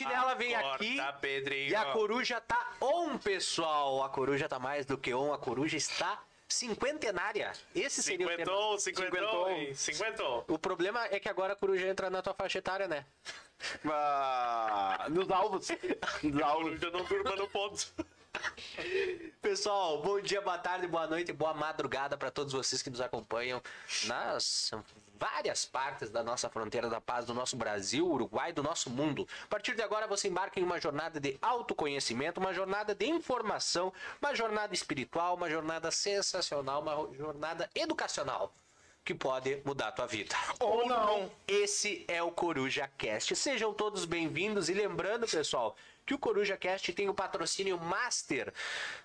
sentinela vem aqui Pedrinho. e a coruja tá on, pessoal. A coruja tá mais do que on, a coruja está cinquentenária. Esse seria o tema. Cinquentou, cinquentou, cinquentou. O problema é que agora a coruja entra na tua faixa etária, né? Ah, nos alvos. Nos alvos. Eu não durma no ponto. Pessoal, bom dia, boa tarde, boa noite, boa madrugada para todos vocês que nos acompanham nas várias partes da nossa fronteira da paz, do nosso Brasil, Uruguai, do nosso mundo. A partir de agora você embarca em uma jornada de autoconhecimento, uma jornada de informação, uma jornada espiritual, uma jornada sensacional, uma jornada educacional que pode mudar a tua vida. Ou não. Esse é o Coruja Cast. Sejam todos bem-vindos e lembrando, pessoal, que o Coruja Cast tem o patrocínio master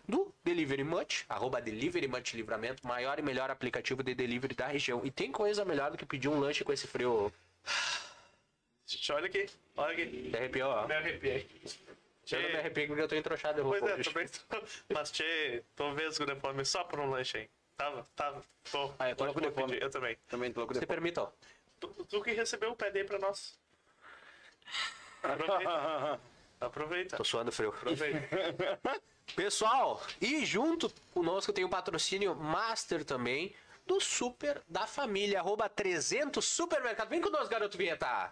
do Delivery Much, arroba Delivery Much Livramento, maior e melhor aplicativo de delivery da região. E tem coisa melhor do que pedir um lanche com esse frio. Olha aqui, olha aqui. Me arrepiou, ó. Me arrepiei. Eu não me arrepio porque eu tô entrochado. Eu vou Pois é, pôr- também tô. Mas, tchê, tô vesgo de fome só por um lanche aí. Tava, tava. Tô. Ah, eu tô louco de vou pedir, fome. Eu também. Também tô louco de permitam. Tu, tu que recebeu o pé aí pra nós. Aproveita. Aproveita. Tô suando frio. Aproveita. Pessoal, e junto conosco tem o patrocínio Master também do Super da Família, arroba 300 Supermercado. Vem conosco, garoto vinheta.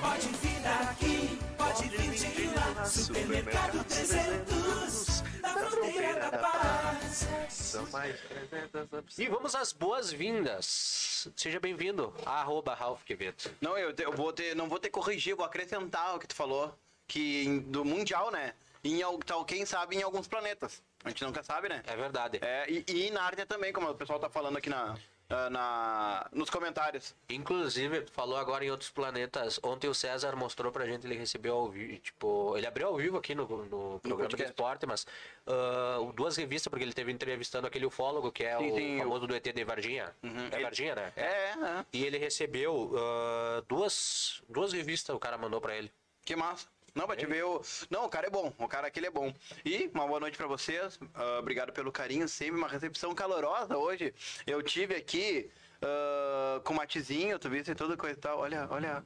Pode vir aqui, pode vir de lá. Supermercado 300, na fronteira da paz. São mais 300 E vamos às boas-vindas. Seja bem-vindo, arroba Ralph Quevedo. Não, eu, te- eu vou ter, não vou ter que corrigir, vou acrescentar o que tu falou. Que em- do Mundial, né? Em, al- tal, quem sabe em alguns planetas. A gente nunca sabe, né? É verdade. É, e, e na Nárnia também, como o pessoal tá falando aqui na, ah, na, nos comentários. Inclusive, tu falou agora em outros planetas. Ontem o César mostrou pra gente, ele recebeu ao vivo, tipo, ele abriu ao vivo aqui no, no programa de esporte, mas ah, duas revistas, porque ele teve entrevistando aquele ufólogo, que é Sim, o sim, famoso do ET de Varginha. É Ele- Varginha, né? É, é. E ele recebeu ah, duas, duas revistas, o cara mandou pra ele. Que massa. Não, pra te ver o. Não, o cara é bom. O cara aquele é bom. E uma boa noite pra vocês. ah, obrigado pelo carinho. Sempre uma recepção calorosa hoje. Eu tive aqui ah, com o Matezinho, tu viste e tudo coisa e tal. Olha, olha.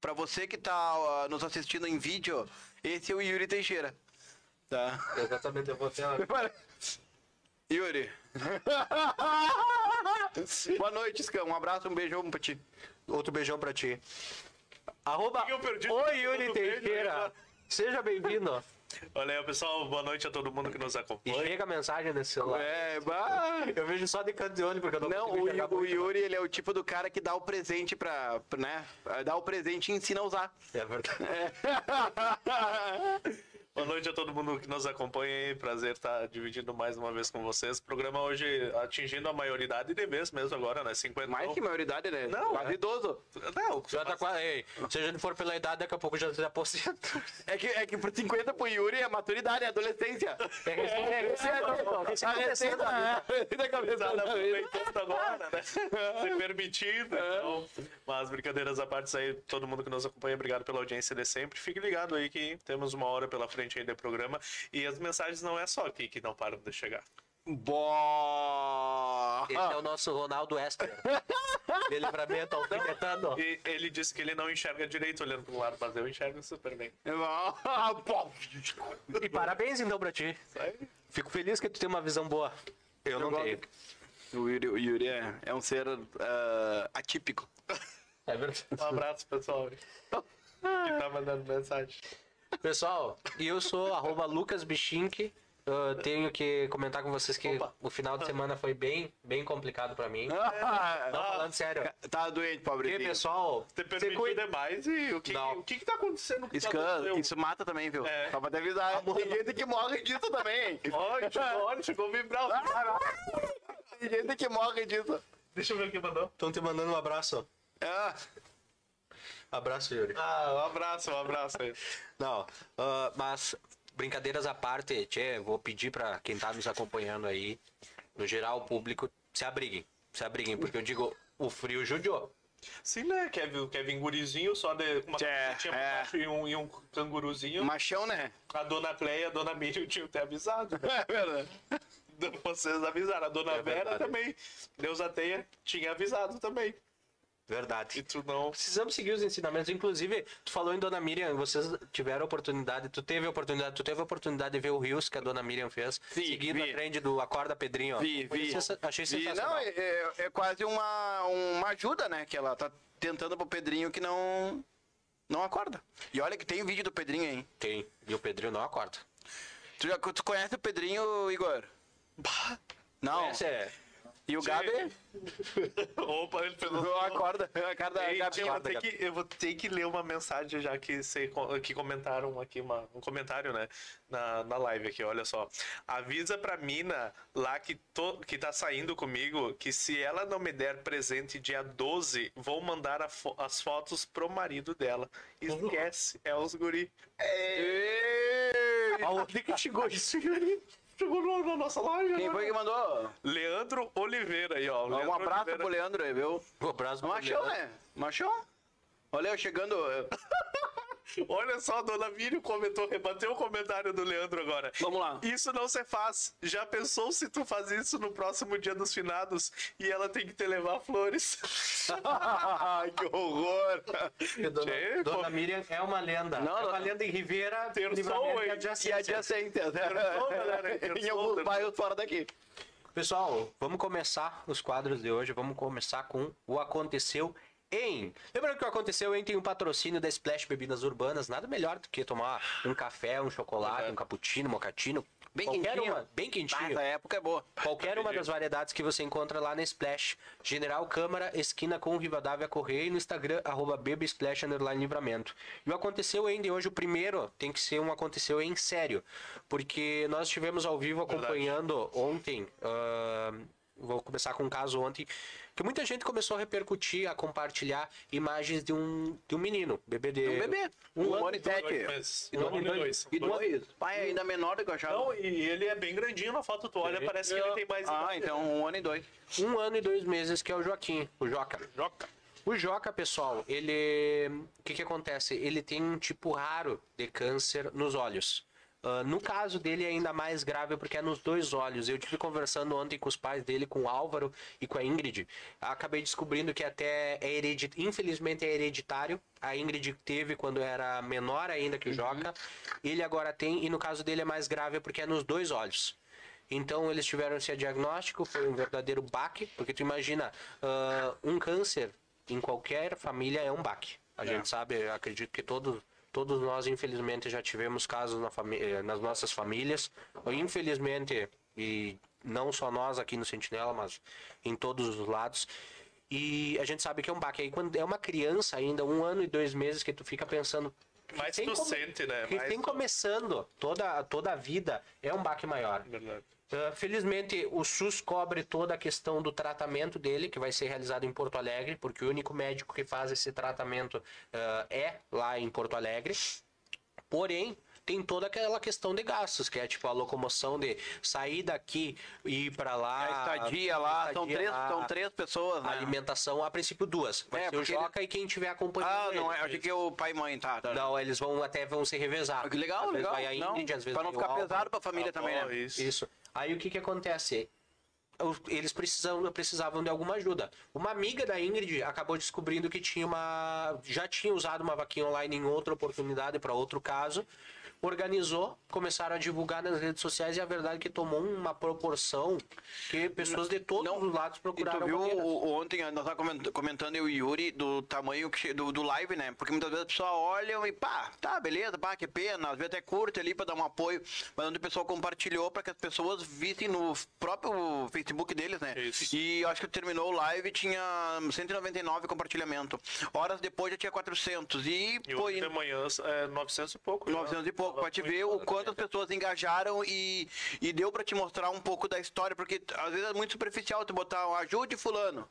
Pra você que tá ah, nos assistindo em vídeo, esse é o Yuri Teixeira. Tá? Exatamente, eu vou uma... Yuri. boa noite, Scam. Um abraço, um beijão pra ti. Outro beijão pra ti. Arroba Oi, Yuri Teixeira. né? Seja bem-vindo. Olha aí, pessoal. Boa noite a todo mundo que nos E acompanha. chega a mensagem nesse celular. É, bah. Eu vejo só de canto de ônibus, porque eu não, Não, o, Yu- o. Yuri, ele é o tipo do cara que dá o presente pra, né? Dá o presente e ensina a usar. É verdade. Boa noite a todo mundo que nos acompanha aí. Prazer estar dividindo mais uma vez com vocês. Programa hoje atingindo a maioridade de vez mesmo agora, né? 50. Mais que maioridade, né? Não, Quase é. idoso. Não, Já tá quase. Ei, se a gente for pela idade, daqui a pouco já se aposenta. É que, é que por 50 pro Yuri é maturidade, é adolescência. É recém- é A é. Da cabeça Tá da vez. aproveitando agora, né? Se permitindo. Então, mas brincadeiras à parte, isso aí, todo mundo que nos acompanha, obrigado pela audiência de sempre. Fique ligado aí que temos uma hora pela frente aí de programa. E as mensagens não é só aqui que não param de chegar. Boa! Esse é o nosso Ronaldo Esper. De livramento alfinetando. E ele disse que ele não enxerga direito olhando pro lado, mas eu enxergo super bem. E parabéns então pra ti. Fico feliz que tu tem uma visão boa. Eu não gosto. tenho. O Yuri, o Yuri é, é um ser ah, atípico. É verdade. Um abraço, pessoal. Que tá mandando mensagem. Pessoal, eu sou arroba Lucas Bichink. Eu tenho que comentar com vocês que Opa. o final de semana foi bem, bem complicado pra mim. Não, Ah, falando sério. tá doente, Porque, pobrezinho. pessoal, Você cuida. demais e o que, Não. o que que tá acontecendo com o Scan, isso mata também, viu? É. Só pra te avisar. Tem gente que morre disso também. Olha, chegou, olha, chegou a vibrar. Tem gente que morre disso. Deixa eu ver quem mandou. Estão te mandando um abraço. Ah, Abraço, Yuri. Ah, um abraço, um abraço aí. Não, ah, mas brincadeiras à parte, tchê, vou pedir pra quem tá nos acompanhando aí, no geral, o público, se abriguem. Se abriguem, porque eu digo, o frio judiou. Sim, né? Kevin, Kevin gurizinho, só de uma É, camisetinha é. e um, e um canguruzinho. machão, né? A dona Cleia e a dona Miriam tinham até avisado. É verdade. Vocês avisaram. A dona É Vera verdade. também. Deus a tenha, tinha avisado também. Verdade. E tu não. Precisamos seguir os ensinamentos. Inclusive, tu falou em Dona Miriam, vocês tiveram oportunidade, tu teve a oportunidade, tu teve a oportunidade de ver o Rios que a Dona Miriam fez, Sim, seguindo vi. a trend do Acorda Pedrinho. ó. Vi, vi. sensa- Achei Vi. sensacional. Não, é, é- é quase uma, uma ajuda, né? Que ela tá tentando pro Pedrinho que não, não acorda. E olha que tem vídeo do Pedrinho, hein? Tem. E o Pedrinho não acorda. Tu, já, tu conhece o Pedrinho, Igor? Não. Esse é... E o Gabi? Opa, ele fez Não acorda. A cara da Ei, Gabi. tia, eu, vou ter que, eu vou ter que ler uma mensagem já que, você, que comentaram aqui, uma, um comentário, né? Na, na live aqui, olha só. Avisa pra mina lá que, to, que tá saindo comigo que se ela não me der presente dia 12, vou mandar fo- as fotos pro marido dela. Esquece, é os guri. Ei! Aonde que chegou isso? Chegou na- na nossa live. Quem agora. foi que mandou? Leandro Oliveira aí, ó. Um Leandro abraço Oliveira. pro Leandro aí, viu? Um abraço pro Machão, Leandro. né? Machão? Olha eu chegando. Olha só, a dona Miriam comentou, rebateu o comentário do Leandro agora. Vamos lá. Isso não se faz. Já pensou se tu faz isso no próximo dia dos finados e ela tem que te levar flores? Que horror! Porque Dona, Tchê, Dona pô. Miriam é uma lenda. Não, é uma não. lenda em Ribeira, hein? e E adjacência. adjacências, né? Terçou, galera, Em alguns bairros fora daqui. Pessoal, vamos começar os quadros de hoje. Vamos começar com o Aconteceu em. Lembrando que o Aconteceu em tem um patrocínio da Splash Bebidas Urbanas. Nada melhor do que tomar um café, um chocolate, um cappuccino, um mocatino. Bem qualquer quentinho. uma, bem quentinho. essa época é boa. Qualquer uma das variedades que você encontra lá na Splash. General Câmara, esquina com Rivadavia Correia e no Instagram, arroba underline livramento. E o Aconteceu ainda hoje, o primeiro, tem que ser um Aconteceu em sério. Porque nós estivemos ao vivo acompanhando ontem, ah, vou começar com um caso ontem, que muita gente começou a repercutir, a compartilhar imagens de um, de um menino, bebê de... Um bebê. Um Um ano ano e Dois sete. E Um dois- ano e dois. E dois. Pai ainda menor do que eu achava. Não, e ele é bem grandinho na foto, tu olha, parece que ele tem mais Ah, idade. então um ano e dois. Um ano e dois meses, que é o Joaquim, o Joca. Joca. O Joca, pessoal, ele. O que, que acontece? Ele tem um tipo raro de câncer nos olhos. Ah, no caso dele é ainda mais grave porque é nos dois olhos. Eu tive conversando ontem com os pais dele, com o Álvaro e com a Ingrid. Acabei descobrindo que até é hereditário, infelizmente é hereditário. A Ingrid teve quando era menor ainda que o Joca. Ele agora tem, e no caso dele é mais grave porque é nos dois olhos. Então eles tiveram esse diagnóstico, foi um verdadeiro baque, porque tu imagina, ah, um câncer em qualquer família é um baque. A gente sabe, eu acredito que todos, todos nós, infelizmente, já tivemos casos na eh, nas nossas famílias. Infelizmente, e não só nós aqui no Sentinela, mas em todos os lados. E a gente sabe que é um baque. Aí quando é uma criança ainda, um ano e dois meses, que tu fica pensando. Mais tu sente, né? Que Mais tem tu- começando toda, toda a vida, é um baque maior. Verdade. Uh, felizmente, o SUS cobre toda a questão do tratamento dele, que vai ser realizado em Porto Alegre, porque o único médico que faz esse tratamento uh, é lá em Porto Alegre. Porém, tem toda aquela questão de gastos, que é tipo a locomoção de sair daqui e ir pra lá. A estadia lá, são três, lá, são três pessoas, A né? alimentação, a princípio duas. Vai É, ser o Joca e quem tiver acompanhando. Ah, não ele. é. Achei que o pai e mãe, tá. tá. Não, eles vão até vão se revezar. Ah, que legal, às vezes legal. Vai a Não, Ingrid, às vezes pra não ficar pesado pra família Tá também, bom, né? Isso. Isso. Aí o que que acontece? Eles precisam, precisavam de alguma ajuda. Uma amiga da Ingrid acabou descobrindo que tinha uma. Já tinha usado uma vaquinha online em outra oportunidade para outro caso. Organizou, começaram a divulgar nas redes sociais e a verdade é que tomou uma proporção que pessoas de todos Não, os lados E procuraram. tu viu o- ontem, nós estávamos comentando eu e o Yuri do tamanho que do, do live, né? Porque muitas vezes as pessoas olham e pá, tá, beleza, pá, que pena, às vezes até curte ali pra dar um apoio, mas onde o pessoal compartilhou pra que as pessoas vissem no próprio Facebook deles, né? Isso. E acho que terminou o live tinha 199 compartilhamento. Horas depois já tinha 400 e, E hoje de manhã é 900 e pouco. já. 900 e pouco, Tava pra te ver o quanto as pessoas engajaram e, e deu pra te mostrar um pouco da história, porque às vezes é muito superficial tu botar um ajude fulano,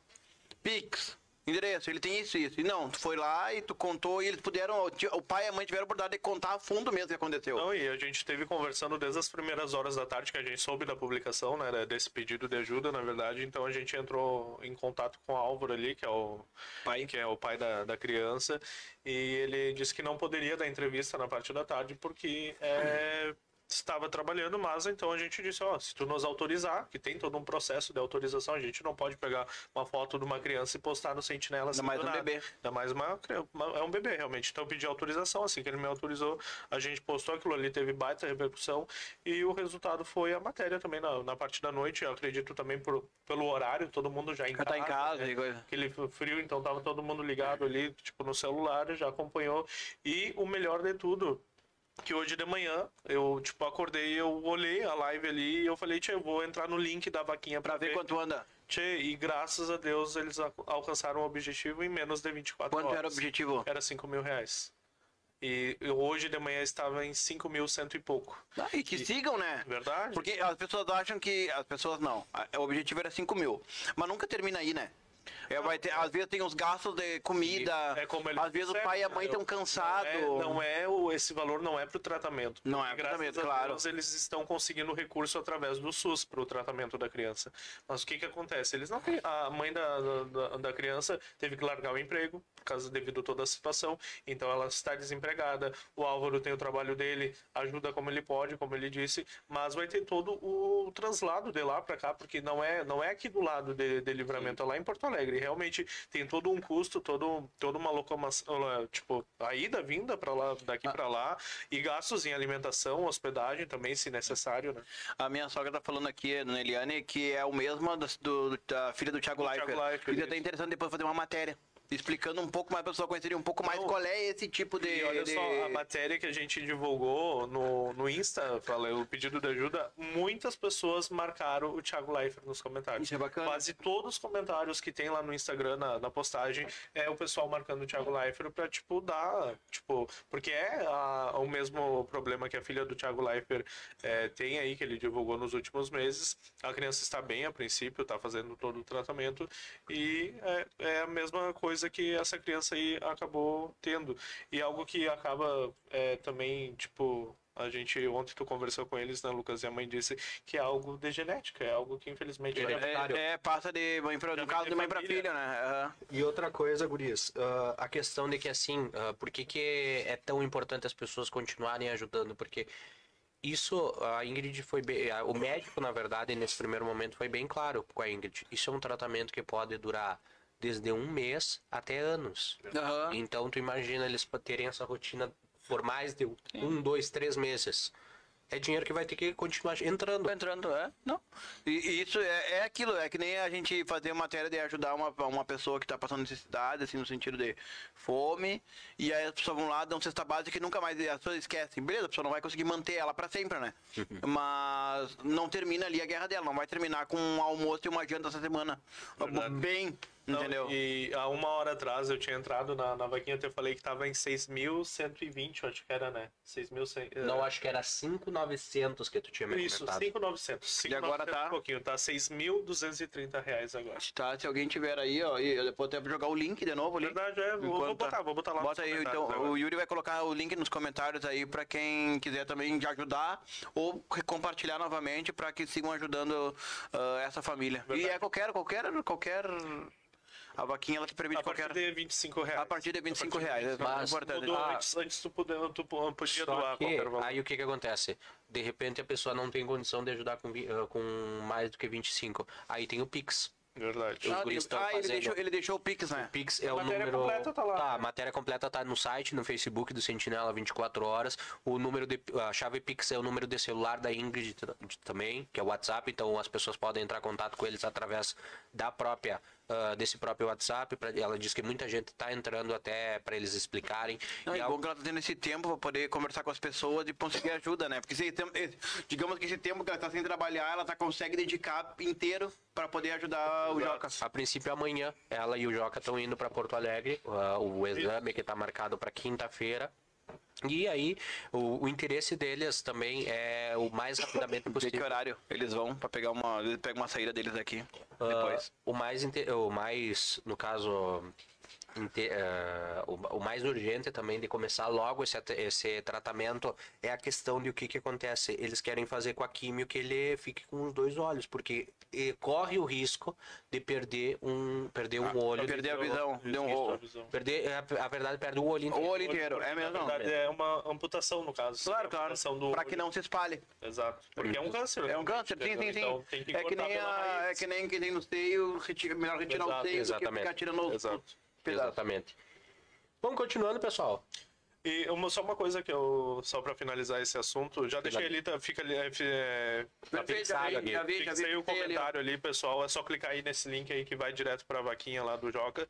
Pix, endereço, ele tem isso e isso. E não, tu foi lá e tu contou e eles puderam, o pai e a mãe tiveram a oportunidade de contar a fundo mesmo o que aconteceu. Não, e a gente teve conversando desde as primeiras horas da tarde que a gente soube da publicação, né, desse pedido de ajuda, na verdade. Então a gente entrou em contato com o Álvaro ali, que é o Pai. que é o pai da, da criança, e ele disse que não poderia dar entrevista na parte da tarde porque é estava trabalhando, mas então a gente disse, ó, se tu nos autorizar, que tem todo um processo de autorização, a gente não pode pegar uma foto de uma criança e postar no Sentinela Ainda assim mais um nada. bebê. Ainda mais uma, é um bebê, realmente. Então eu pedi autorização, assim que ele me autorizou, a gente postou aquilo ali, teve baita repercussão e o resultado foi a matéria também na, na parte da noite, eu acredito também por, pelo horário, todo mundo já em Já tá em casa né? coisa. aquele frio, então tava todo mundo ligado ali, tipo, no celular, já acompanhou. E o melhor de tudo, que hoje de manhã eu, tipo, acordei, eu olhei a live ali e eu falei, tia, eu vou entrar no link da vaquinha pra, Pra ver quanto anda. Tchê, e graças a Deus eles al- alcançaram o objetivo em menos de 24 Quanto horas. era o objetivo? Era 5 mil reais. E hoje de manhã estava em 5 mil cento e pouco. Ah, e que sigam, né? Verdade? Porque as pessoas acham que. As pessoas não. O objetivo era 5 mil. Mas nunca termina aí, né? É, vai ter, às vezes tem os gastos de comida. É às vezes o pai e a mãe né? estão cansados. Não é, não é esse valor não é para o tratamento. Não é graças tratamento, a claro. Deus, eles estão conseguindo recurso através do SUS para o tratamento da criança. Mas o que que acontece? Eles não têm. A mãe da, da, da criança teve que largar o emprego por causa devido a toda a situação. Então ela está desempregada. O Álvaro tem o trabalho dele, ajuda como ele pode, como ele disse. Mas vai ter todo o translado de lá para cá, porque não é não é aqui do lado de, de livramento, é lá em Porto Alegre. Realmente tem todo um custo, todo, toda uma locomoção, eh, tipo, a ida, vinda para lá, Ah. daqui para lá, e gastos em alimentação, hospedagem também, se necessário, né? A minha sogra tá falando aqui, Dona Eliane, que é o mesmo da, do- da filha do Thiago Do Leifert. Thiago Leifert, E é até interessante depois fazer uma matéria. Explicando um pouco mais, a pessoa conheceria um pouco mais Não. qual é esse tipo de. E olha de- só, a matéria que a gente divulgou no, no Insta, falei, o pedido de ajuda, muitas pessoas marcaram o Thiago Leifert nos comentários. Isso é bacana. Quase todos os comentários que tem lá no Instagram, na, na postagem, é o pessoal marcando o Thiago Leifert pra, tipo, dar, tipo, porque é a- o mesmo problema que a filha do Thiago Leifert é, tem aí, que ele divulgou nos últimos meses. A criança está bem a princípio, tá fazendo todo o tratamento e é, é a mesma coisa que essa criança aí acabou tendo. E algo que acaba é, também, tipo, a gente, ontem tu conversou com eles, né, Lucas? E a mãe disse que é algo de genética, é algo que infelizmente vai É, é, passa de mãe pra, Já no caso de mãe pra família. filha, né? Aham. E outra coisa, Guris, ah, a questão de que assim, ah, por que, que é tão importante as pessoas continuarem ajudando? Porque isso, a Ingrid foi bem. a- O médico, na verdade, nesse primeiro momento foi bem claro com a Ingrid. Isso é um tratamento que pode durar desde um mês até anos. Aham. Então, tu imagina eles terem essa rotina por mais de um, dois, três meses. É dinheiro que vai ter que continuar entrando. Entrando, é? Não. E, isso é, é aquilo, é que nem a gente fazer matéria de ajudar uma, uma pessoa que tá passando necessidade, assim, no sentido de fome, e aí as pessoas vão lá, dão cesta básica e nunca mais as pessoas esquecem. Beleza, a pessoa não vai conseguir manter ela pra sempre, né? Mas não termina ali a guerra dela, não vai terminar com um almoço e uma janta essa semana. Verdade. Bem, Não, entendeu? E há uma hora atrás eu tinha entrado na, na vaquinha, eu te falei que tava em 6.120, eu acho que era, né? 6.100. eh, Não, acho que era 5,900 que tu tinha me Isso, comentado. 5.900. E agora 5.900 tá? Um pouquinho, tá 6.230 reais agora. Tá, se alguém tiver aí, ó, e eu depois até jogar o link de novo ali. Verdade, é. Vou, vou Enquanto tá- botar, vou botar lá Bota aí, então, agora. o Yuri vai colocar o link nos comentários aí pra quem quiser também de ajudar ou compartilhar novamente pra que sigam ajudando ah, essa família. E Verdade. é qualquer, qualquer, qualquer. A vaquinha ela te permite A partir qualquer. de 25 reais. A partir de 25 reais, Mas importante. Mudou, Ah. antes, antes tu, podia, tu podia Só doar que, qualquer valor. aí o que que acontece? De repente a pessoa não tem condição de ajudar com, ah, com mais do que 25. Aí tem o Pix. Verdade. Ah, guris ele, ah, ele deixou, ele deixou o Pix, né? Pix é A o matéria número. completa tá lá. a matéria completa tá no site, no Facebook do Sentinela 24 horas. O número de a chave Pix é o número de celular da Ingrid também, que é o WhatsApp, então as pessoas podem entrar em contato com eles através da própria ah, desse próprio WhatsApp. Pra, ela diz que muita gente tá entrando até para eles explicarem. Não, E é bom que ela tá tendo esse tempo pra poder conversar com as pessoas e conseguir ajuda, né? Porque esse tempo, digamos que esse tempo que ela tá sem trabalhar, ela tá, consegue dedicar inteiro pra poder ajudar o. Joca. A princípio, amanhã, ela e o Joca estão indo para Porto Alegre. ah, o exame que está marcado para quinta-feira. E aí, o, o interesse deles também é o mais rapidamente De que possível. horário eles vão pra pegar uma. Pegam uma saída deles aqui Ah, depois. o mais, o mais, no caso, ah, o, o mais urgente também de começar logo esse, esse tratamento é a questão de o que, que acontece. Eles querem fazer com a químio que ele fique com os dois olhos, porque corre o risco de perder um, perder um olho. Ah, perder a visão, deu um isso, rolo. a visão. Perder, a, a verdade, perde o olho O inteiro. olho inteiro, é Na mesmo? verdade, é uma amputação, no caso. Claro, É claro. Pra que olho. não se espalhe. Exato. Porque é um câncer. É um câncer, sim, sim, sim. Então, tem que é, que nem a, é que nem que tem no seio, retira, melhor retirar Exato, o seio do que exatamente. ficar tirando os Exato. Exatamente. Vamos continuando, pessoal. E uma, só uma coisa que eu, só pra finalizar esse assunto, já deixei ali, tá, fica ali, é, é, Perfeito, fixado já aqui. vi, já vi, já vi. Fixei o comentário ali, pessoal. É só clicar aí nesse link aí que vai direto pra vaquinha lá do Joca.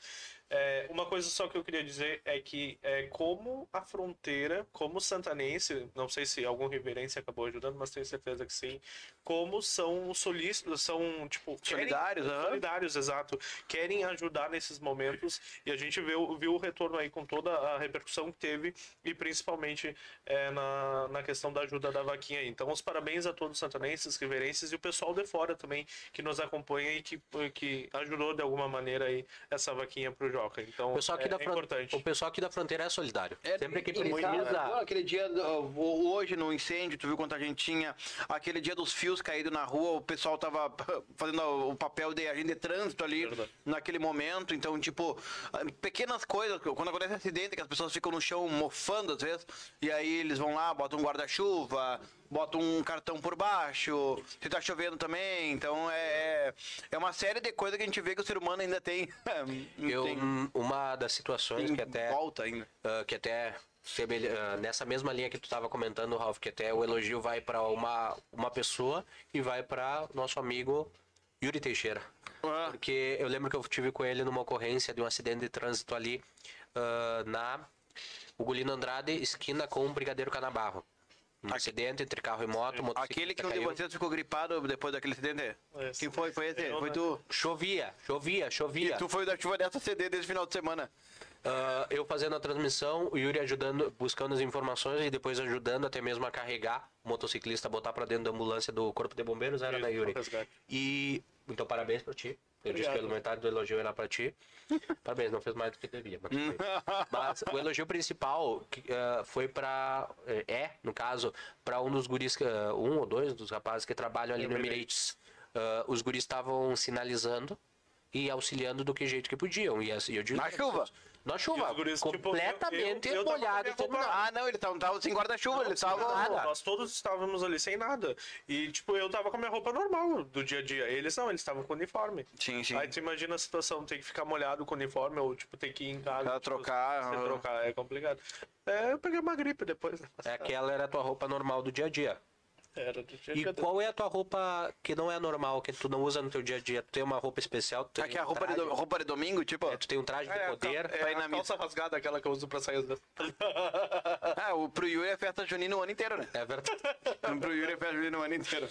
É, uma coisa só que eu queria dizer é que é, como a fronteira, como santanense, não sei se algum riverense acabou ajudando, mas tenho certeza que sim, como são solícitos, são tipo querem- Solidários, aham. solidários, exato, querem ajudar nesses momentos e a gente viu, viu o retorno aí com toda a repercussão que teve e principalmente é, na, na questão da ajuda da vaquinha aí. Então, os parabéns a todos os santanenses, riverenses e o pessoal de fora também que nos acompanha e que, que ajudou de alguma maneira aí essa vaquinha pro Joca. Então, O pessoal aqui, é, da, é importante. o pessoal aqui da fronteira é solidário. É, Sempre que precisa. aquele dia, hoje no incêndio, tu viu quanta gente tinha? Aquele dia dos fios caídos na rua, o pessoal tava fazendo o papel de agente de trânsito ali Verdade. naquele momento. Então, tipo, pequenas coisas, quando acontece acidente, que as pessoas ficam no chão mofando às vezes, e aí eles vão lá, botam um guarda-chuva, botam um cartão por baixo, se tá chovendo também. Então, é, é uma série de coisas que a gente vê que o ser humano ainda tem. Eu, tem, hum, uma das situações que até volta ainda. ah, que até ah, nessa mesma linha que tu estava comentando, Ralph, que até o elogio vai para uma, uma pessoa e vai para nosso amigo Yuri Teixeira. Ah. Porque eu lembro que eu tive com ele numa ocorrência de um acidente de trânsito ali ah, na Ugolino Andrade, esquina com o Brigadeiro Canabarro. Um acidente entre carro e moto, motociclista Aquele que um de vocês ficou gripado depois daquele acidente? Esse. Quem foi? Foi esse? Eu, Foi né? tu? Chovia, chovia, chovia. E tu foi da chuva dessa CD desse final de semana. Ah, eu fazendo a transmissão, o Yuri ajudando, buscando as informações e depois ajudando até mesmo a carregar o motociclista, botar pra dentro da ambulância do Corpo de Bombeiros, era, Isso, né, Yuri? pro resgate. E então parabéns pra ti. Eu disse que Obrigado. pelo metade do elogio era pra ti. Parabéns, não fez mais do que devia. Mas. Mas o elogio principal que, ah, foi pra. eh, É, no caso, pra um dos guris, ah, um ou dois dos rapazes que trabalham ali no Emirates. Ah, os guris estavam sinalizando e auxiliando do que jeito que podiam. E eu digo, Na chuva? Na chuva, guris, tipo, completamente eu- eu- eu a molhado. Ah, não, ele tava, tava sem guarda-chuva, ele tava. nada. Nós todos estávamos ali sem nada. E, tipo, eu tava com a minha roupa normal do dia a dia. Eles não, eles estavam com uniforme. Sim, sim. Aí tu imagina a situação, ter que ficar molhado com o uniforme ou, tipo, ter que ir em casa. Tipo, trocar, se aham. trocar, é complicado. É, eu peguei uma gripe depois. né? É aquela era a tua roupa normal do dia a dia. Era do dia a E dia. qual é a tua roupa que não é normal, que tu não usa no teu dia a dia? Tu tem uma roupa especial? Tu tem Aqui é a um roupa de, do- roupa de domingo, tipo. é, tu tem um traje de É, a poder. é ir a calça rasgada, aquela que eu uso pra sair às vezes. Ah, o, pro Yuri é festa junina o ano inteiro, né? É verdade. pro Yuri é festa junina o ano inteiro.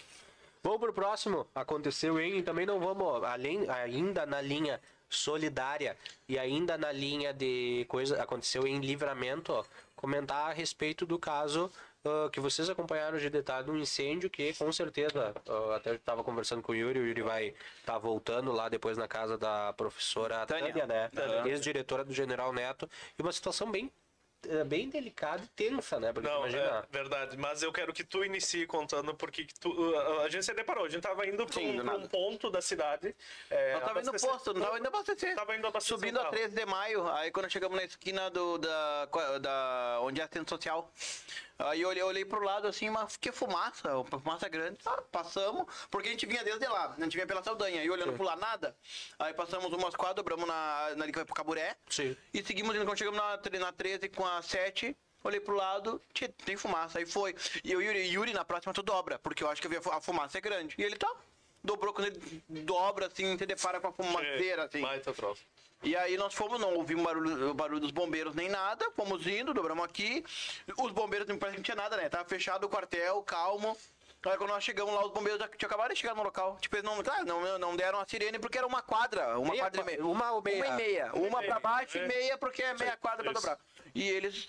Vamos pro próximo. Aconteceu em. Também não vamos. Além, ainda na linha solidária e ainda na linha de coisa. Aconteceu em livramento, ó, comentar a respeito do caso. Ah, que vocês acompanharam de detalhe um incêndio que com certeza ah, até eu estava conversando com o Yuri, o Yuri vai estar voltando lá depois na casa da professora Tânia. Tânia, né? Ex-diretora do General Neto e uma situação bem bem delicada e tensa, né? Porque Não, imagina, é verdade. Mas eu quero que tu inicie contando porque que tu, a gente se deparou. A gente tava indo pra, Sim, um, um ponto da cidade. É, Nós tava indo no posto, não tava indo abastecer. Tava indo abastecer Subindo a carro. 13 de maio, aí quando chegamos na esquina do, da, da. onde é assistente social. Aí eu olhei, eu olhei pro lado assim, mas que fumaça, uma fumaça grande. Ah, passamos, porque a gente vinha desde lá, a gente vinha pela Saldanha, e olhando pro lá nada. Aí passamos umas quadras, dobramos na, na ali que vai pro Caburé. Sim. E seguimos indo, quando chegamos na, na 13 com a 7. Olhei pro lado, tchê, tem fumaça, aí foi. E o Yuri, Yuri, na próxima tu dobra, porque eu acho que eu a fu- a fumaça é grande. E ele tá, dobrou, quando ele dobra assim, se depara com a fumaceira, assim. Baita troço. E aí nós fomos, não ouvimos barulho, o barulho dos bombeiros nem nada, fomos indo, dobramos aqui. Os bombeiros não parece que não tinha nada, né? Tava fechado o quartel, calmo. Aí quando nós chegamos lá, os bombeiros já tinham acabado de chegar no local. Tipo, eles não, tá, não, não deram a sirene porque era uma quadra, uma Meia quadra e meia. uma ou meia? Uma e meia. Uma pra baixo e É. meia porque é meia quadra pra Isso. dobrar. E eles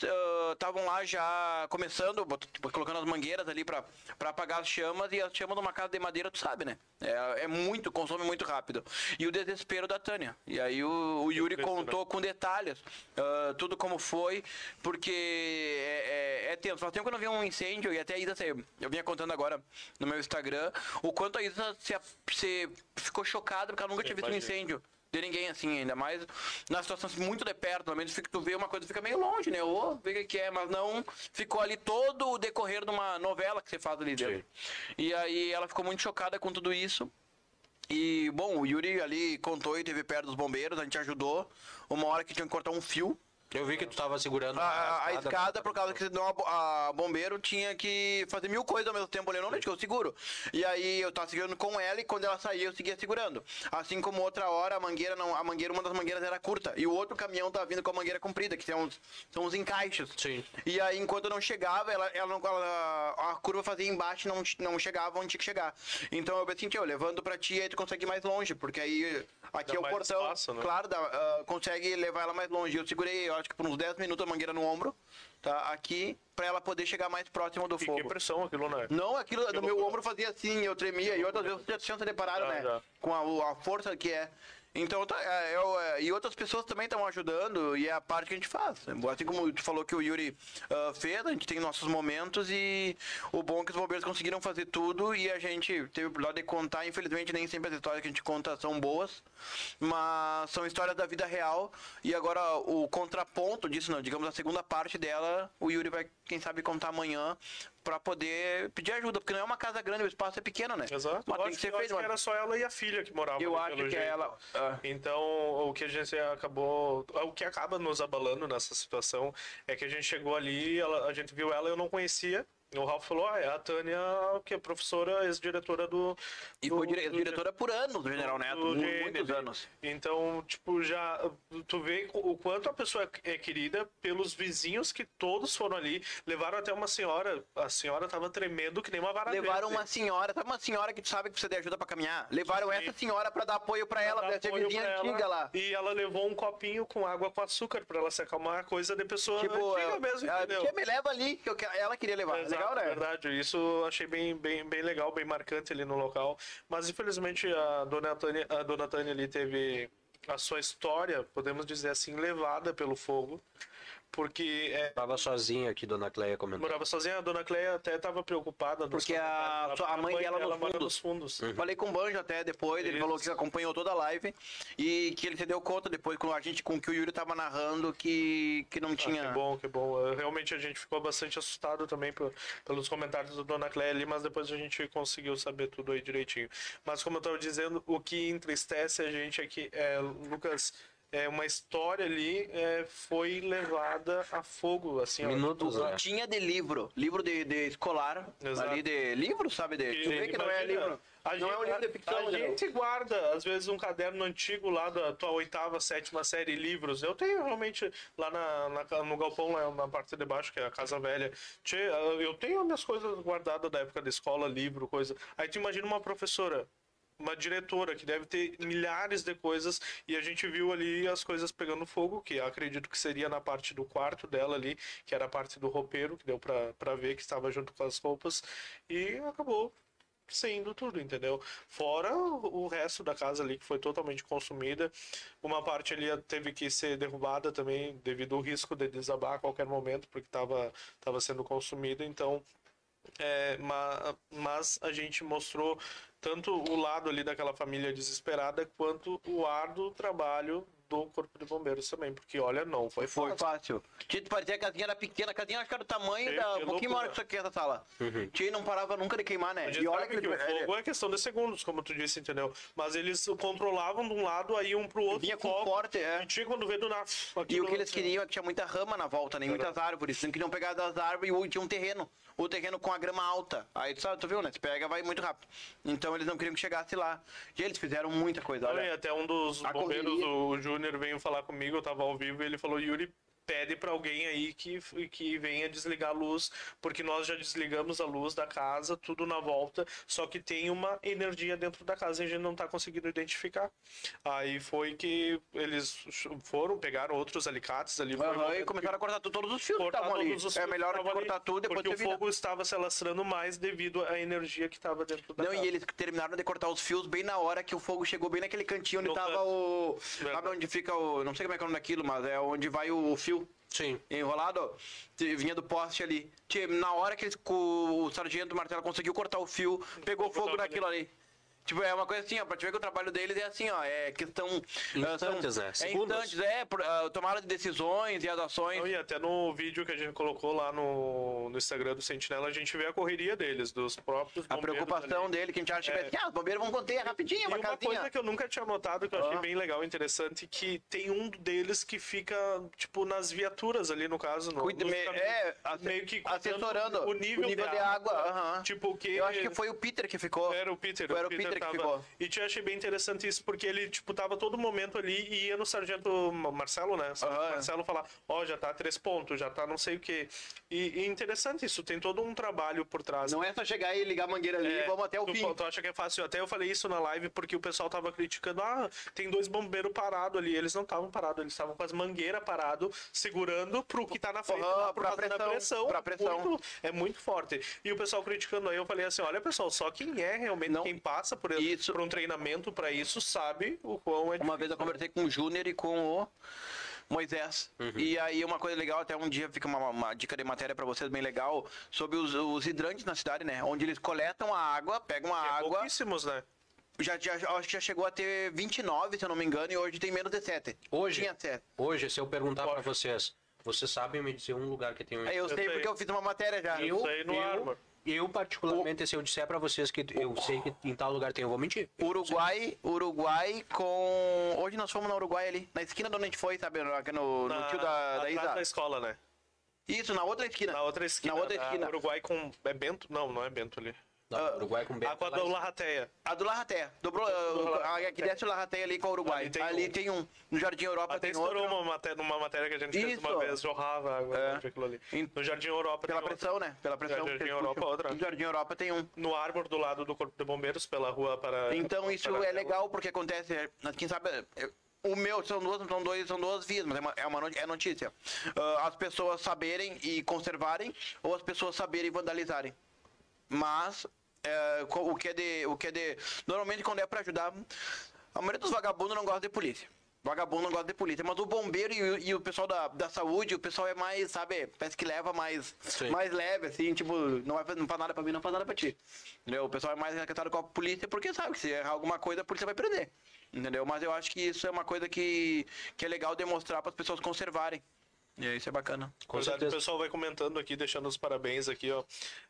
estavam lá já começando, colocando as mangueiras ali pra apagar as chamas. E as chamas numa casa de madeira, tu sabe, né? É, é muito, consome muito rápido. E o desespero da Tânia. E aí o, o Yuri contou com detalhes ah, tudo como foi, porque é, é, é tenso. Faz tempo que eu não vi um incêndio, e até a Isa, eu vinha contando agora no meu Instagram, o quanto a Isa se, se ficou chocada porque ela nunca tinha visto um incêndio. De ninguém, assim, ainda mais na situação assim, muito de perto, pelo menos fica, tu vê uma coisa fica meio longe, né? Ou vê o que é, mas não ficou ali todo o decorrer de uma novela que você faz ali dentro. E aí ela ficou muito chocada com tudo isso. E, bom, o Yuri ali contou e teve perto dos bombeiros, a gente ajudou. Uma hora que tinha que cortar um fio. Eu vi que tu tava segurando A, a escada, por causa que senão a, a bombeiro tinha que fazer mil coisas ao mesmo tempo ali, não, que eu seguro. E aí eu tava segurando com ela e quando ela saía eu seguia segurando. Assim como outra hora a mangueira não, a mangueira, uma das mangueiras era curta e o outro caminhão tava vindo com a mangueira comprida, que são uns, são uns encaixes. Sim. E aí enquanto não chegava, ela, ela, não- ela- a curva fazia embaixo e não, não chegava onde tinha que chegar. Então eu pensei, eu levando pra ti, aí tu consegue ir mais longe, porque aí aqui Dá é o portão. espaço, né? Claro, dá, ah, consegue levar ela mais longe. Eu segurei, que por uns 10 minutos a mangueira no ombro, tá? Aqui, pra ela poder chegar mais próximo do E que fogo. pressão aquilo, né? Não, aquilo no meu loucura. ombro fazia assim, eu tremia, e outras vezes já tinham se deparado, Já, né? já. Com a, a força que é. Então, tá, é, eu, é, e outras pessoas também estão ajudando, e é a parte que a gente faz. Assim como tu falou que o Yuri ah, fez, a gente tem nossos momentos, e o bom é que os bombeiros conseguiram fazer tudo, e a gente teve o oportunidade de contar. Infelizmente, nem sempre as histórias que a gente conta são boas, mas são histórias da vida real, e agora o contraponto disso, não, digamos, a segunda parte dela, o Yuri vai, quem sabe, contar amanhã, pra poder pedir ajuda, porque não é uma casa grande, o espaço é pequeno, né? Exato. Mas tem acho, que ser feito. que era só ela e a filha que moravam Eu ali, acho que é jeito. ela. ah, Então, o que a gente acabou. O que acaba nos abalando nessa situação é que a gente chegou ali, ela- a gente viu ela, eu não conhecia. O Ralf falou: ah, é a Tânia, que é professora, ex-diretora do. E do- foi dire- do- diretora por anos do General Neto, do muitos anos. Então, tipo, já tu vê o quanto a pessoa é querida pelos vizinhos que todos foram ali, levaram até uma senhora, a senhora tava tremendo que nem uma vara Levaram verde. uma senhora, sabe uma senhora que tu sabe que precisa de ajuda pra caminhar? Levaram Sim. essa senhora pra dar apoio pra ela, pra ser vizinha ela, antiga lá. E ela levou um copinho com água com açúcar pra ela se acalmar, coisa de pessoa Tipo, antiga ela, mesmo, ela, entendeu? tia, me leva ali, que eu ela queria levar. Legal, né? verdade. Isso eu achei bem, bem, bem legal, bem marcante ali no local. Mas infelizmente a dona Tânia, a dona Tânia ali teve a sua história, podemos dizer assim, levada pelo fogo. Porque é, Tava sozinha aqui, dona Cleia comentando. morava sozinha, a dona Cleia até estava preocupada. Porque a- comentários, a mãe dela mora fundos. nos fundos. Falei com o Banjo até depois, ele Isso. falou que acompanhou toda a live e que ele se deu conta depois com a gente, com o que o Yuri tava narrando, que, que não Ah, tinha. que bom, que bom. Realmente a gente ficou bastante assustado também pe- pelos comentários da Dona Cléia ali, mas depois a gente conseguiu saber tudo aí direitinho. Mas como eu estava dizendo, o que entristece a gente é que, é, Lucas, é uma história ali é, foi levada a fogo, assim, ó. Minutos, né? Tinha de livro, livro de, de escolar, Exato. ali de livro, sabe? De, tu vê que não é livro. A não é um gente- livro de ficção, A né? gente guarda, às vezes, um caderno antigo lá da tua oitava, sétima série, livros. Eu tenho realmente lá na, na- no galpão, lá na parte de baixo, que é a casa velha. Eu tenho as minhas coisas guardadas da época da escola, livro, coisa. Aí tu imagina uma professora. Uma diretora que deve ter milhares de coisas e a gente viu ali as coisas pegando fogo, que acredito que seria na parte do quarto dela ali, que era a parte do roupeiro, que deu pra ver que estava junto com as roupas, e acabou saindo tudo, entendeu? Fora o resto da casa ali que foi totalmente consumida. Uma parte ali teve que ser derrubada também devido ao risco de desabar a qualquer momento, porque estava tava sendo consumida. Então, é, ma- mas a gente mostrou tanto o lado ali daquela família desesperada quanto o árduo trabalho do corpo de bombeiros também, porque olha, não foi Foi fácil. fácil. Tinha que parecia que a casinha era pequena, a casinha acho que era do tamanho Que- da. que Um pouquinho maior que isso aqui, essa sala. Tinha e não parava nunca de queimar, né? E olha que, que o ele- fogo é questão de segundos, como tu disse, entendeu? Mas eles controlavam de um lado, aí um pro outro. Vinha com fogo, forte, é. E tinha quando vê do nada. E o que eles queriam é que tinha muita rama na volta, nem muitas árvores. Eles não queriam pegar das árvores e tinha um terreno. O terreno com a grama alta. Aí tu sabe, tu viu, né? Se pega, vai muito rápido. Então eles não queriam que chegasse lá. E eles fizeram muita coisa. Olha, Olha, até um dos A bombeiros, correria. o Júnior, veio falar comigo, eu tava ao vivo, e ele falou, Yuri, pede para alguém aí que, que venha desligar a luz, porque nós já desligamos a luz da casa, tudo na volta, só que tem uma energia dentro da casa e a gente não tá conseguindo identificar. Aí foi que eles foram, pegaram outros alicates ali. um momento e que começaram a cortar tu- todos os fios que cortar estavam ali. os É melhor que cortar tudo depois Porque o terminar. fogo estava se alastrando mais devido à energia que estava dentro da Não, casa. e eles terminaram de cortar os fios bem na hora que o fogo chegou bem naquele cantinho onde tava o. Verdade. Sabe onde fica o. Não sei como é que é o nome daquilo, mas é onde vai o fio Sim. enrolado. Vinha do poste ali. Na hora que eles, co- o sargento Marcelo conseguiu cortar o fio, pegou fogo naquilo ali. Tipo, é uma coisa assim, ó, pra te ver que o trabalho deles é assim, ó, é questão... ah, são- Instantes, né? É Segundos. instantes, é, por, ah, tomada de decisões e as ações. Não, e até no vídeo que a gente colocou lá no, no Instagram do Sentinela, a gente vê a correria deles, dos próprios A preocupação ali. dele, que a gente acha que É. é assim, ah, os bombeiros vão conter rapidinho, E uma uma coisa que eu nunca tinha notado, que eu achei Ah. bem legal, interessante, que tem um deles que fica, tipo, nas viaturas ali, no caso. No, Cuida- me- é, meio que assessorando o nível, de água. aham. Tipo, que... Eu acho que foi o Peter que ficou. Era o Peter. Era o Peter que tava-. E te achei bem interessante isso, porque ele, tipo, tava todo momento ali e ia no sargento Marcelo, né? Sargento Aham. Marcelo falar, ó, já tá três pontos, já tá não sei o quê. E, e interessante isso, tem todo um trabalho por trás. Não é só chegar e ligar a mangueira ali É, e vamos até o tu, fim. Tu acha que é fácil? Até eu falei isso na live porque o pessoal tava criticando. Ah, tem dois bombeiros parados ali. Eles não estavam parados, eles estavam com as mangueiras paradas, segurando pro que tá na frente Aham, lá, por pra causa da pressão, pressão. pra pressão. Muito- é muito forte. E o pessoal criticando aí, eu falei assim: olha, pessoal, só quem é realmente Não. quem passa por, Isso. por um treinamento pra isso sabe o quão é Uma vez eu conversei com o Júnior e com o Moisés. E aí uma coisa legal, até um dia fica uma, uma dica de matéria pra vocês bem legal, sobre os, os hidrantes na cidade, né? Onde eles coletam a água, pegam a É água, pouquíssimos, né? já, já, acho que já chegou a ter 29, se eu não me engano, e hoje tem menos de 7. Hoje? Tinha 7. Hoje, se eu perguntar pra vocês, vocês sabem me dizer um lugar que tem um. Aí eu, sei sei. porque eu fiz uma matéria já. Eu- sei no Armor. Eu, particularmente, se eu disser pra vocês que eu sei que em tal lugar tem, eu vou mentir. Uruguai, Uruguai com. Hoje nós fomos na Uruguai ali, na esquina de onde a gente foi, sabe? Aqui no, no Na- tio da, da Isa. da escola, né? Isso, na outra esquina. Na outra esquina. Na outra esquina. Uruguai com. É Bento? Não, não é Bento ali. Não, Ah, Uruguai com bem. A com a do Larrateia. A do Larraté. Dobrou. A, a que desce o Larraté ali com o Uruguai. Ali tem Ali um. tem um. No Jardim Europa Até tem estourou outro. uma matéria, numa matéria que a gente fez Isso. uma vez, jorrava água É. aquilo ali. No Jardim Europa Pela outra. pressão, né? Pela pressão. Jardim que eles Europa, outra. No Jardim Europa tem um. No Arbor do lado do Corpo de Bombeiros, pela rua para. Então isso para- é legal porque acontece. é, Quem sabe. é, O meu são duas, são dois, são duas vias, mas é uma, é uma é notícia. Ah, as pessoas saberem e conservarem ou as pessoas saberem e vandalizarem. Mas é, o que é de, o que é de, normalmente quando é pra ajudar, a maioria dos vagabundos não gosta de polícia. Vagabundo não gosta de polícia, mas o bombeiro e, o- e o pessoal da, da saúde, o pessoal é mais, sabe, parece que leva mais, Sim. mais leve, assim, tipo, não, vai, não faz nada pra mim, não faz nada pra ti. Entendeu? O pessoal é mais recatado com a polícia porque sabe que se errar alguma coisa, a polícia vai prender. Entendeu? Mas eu acho que isso é uma coisa que, que é legal demonstrar para as pessoas conservarem. E isso é bacana. Com Verdade, o certeza. pessoal vai comentando aqui, deixando os parabéns aqui, ó,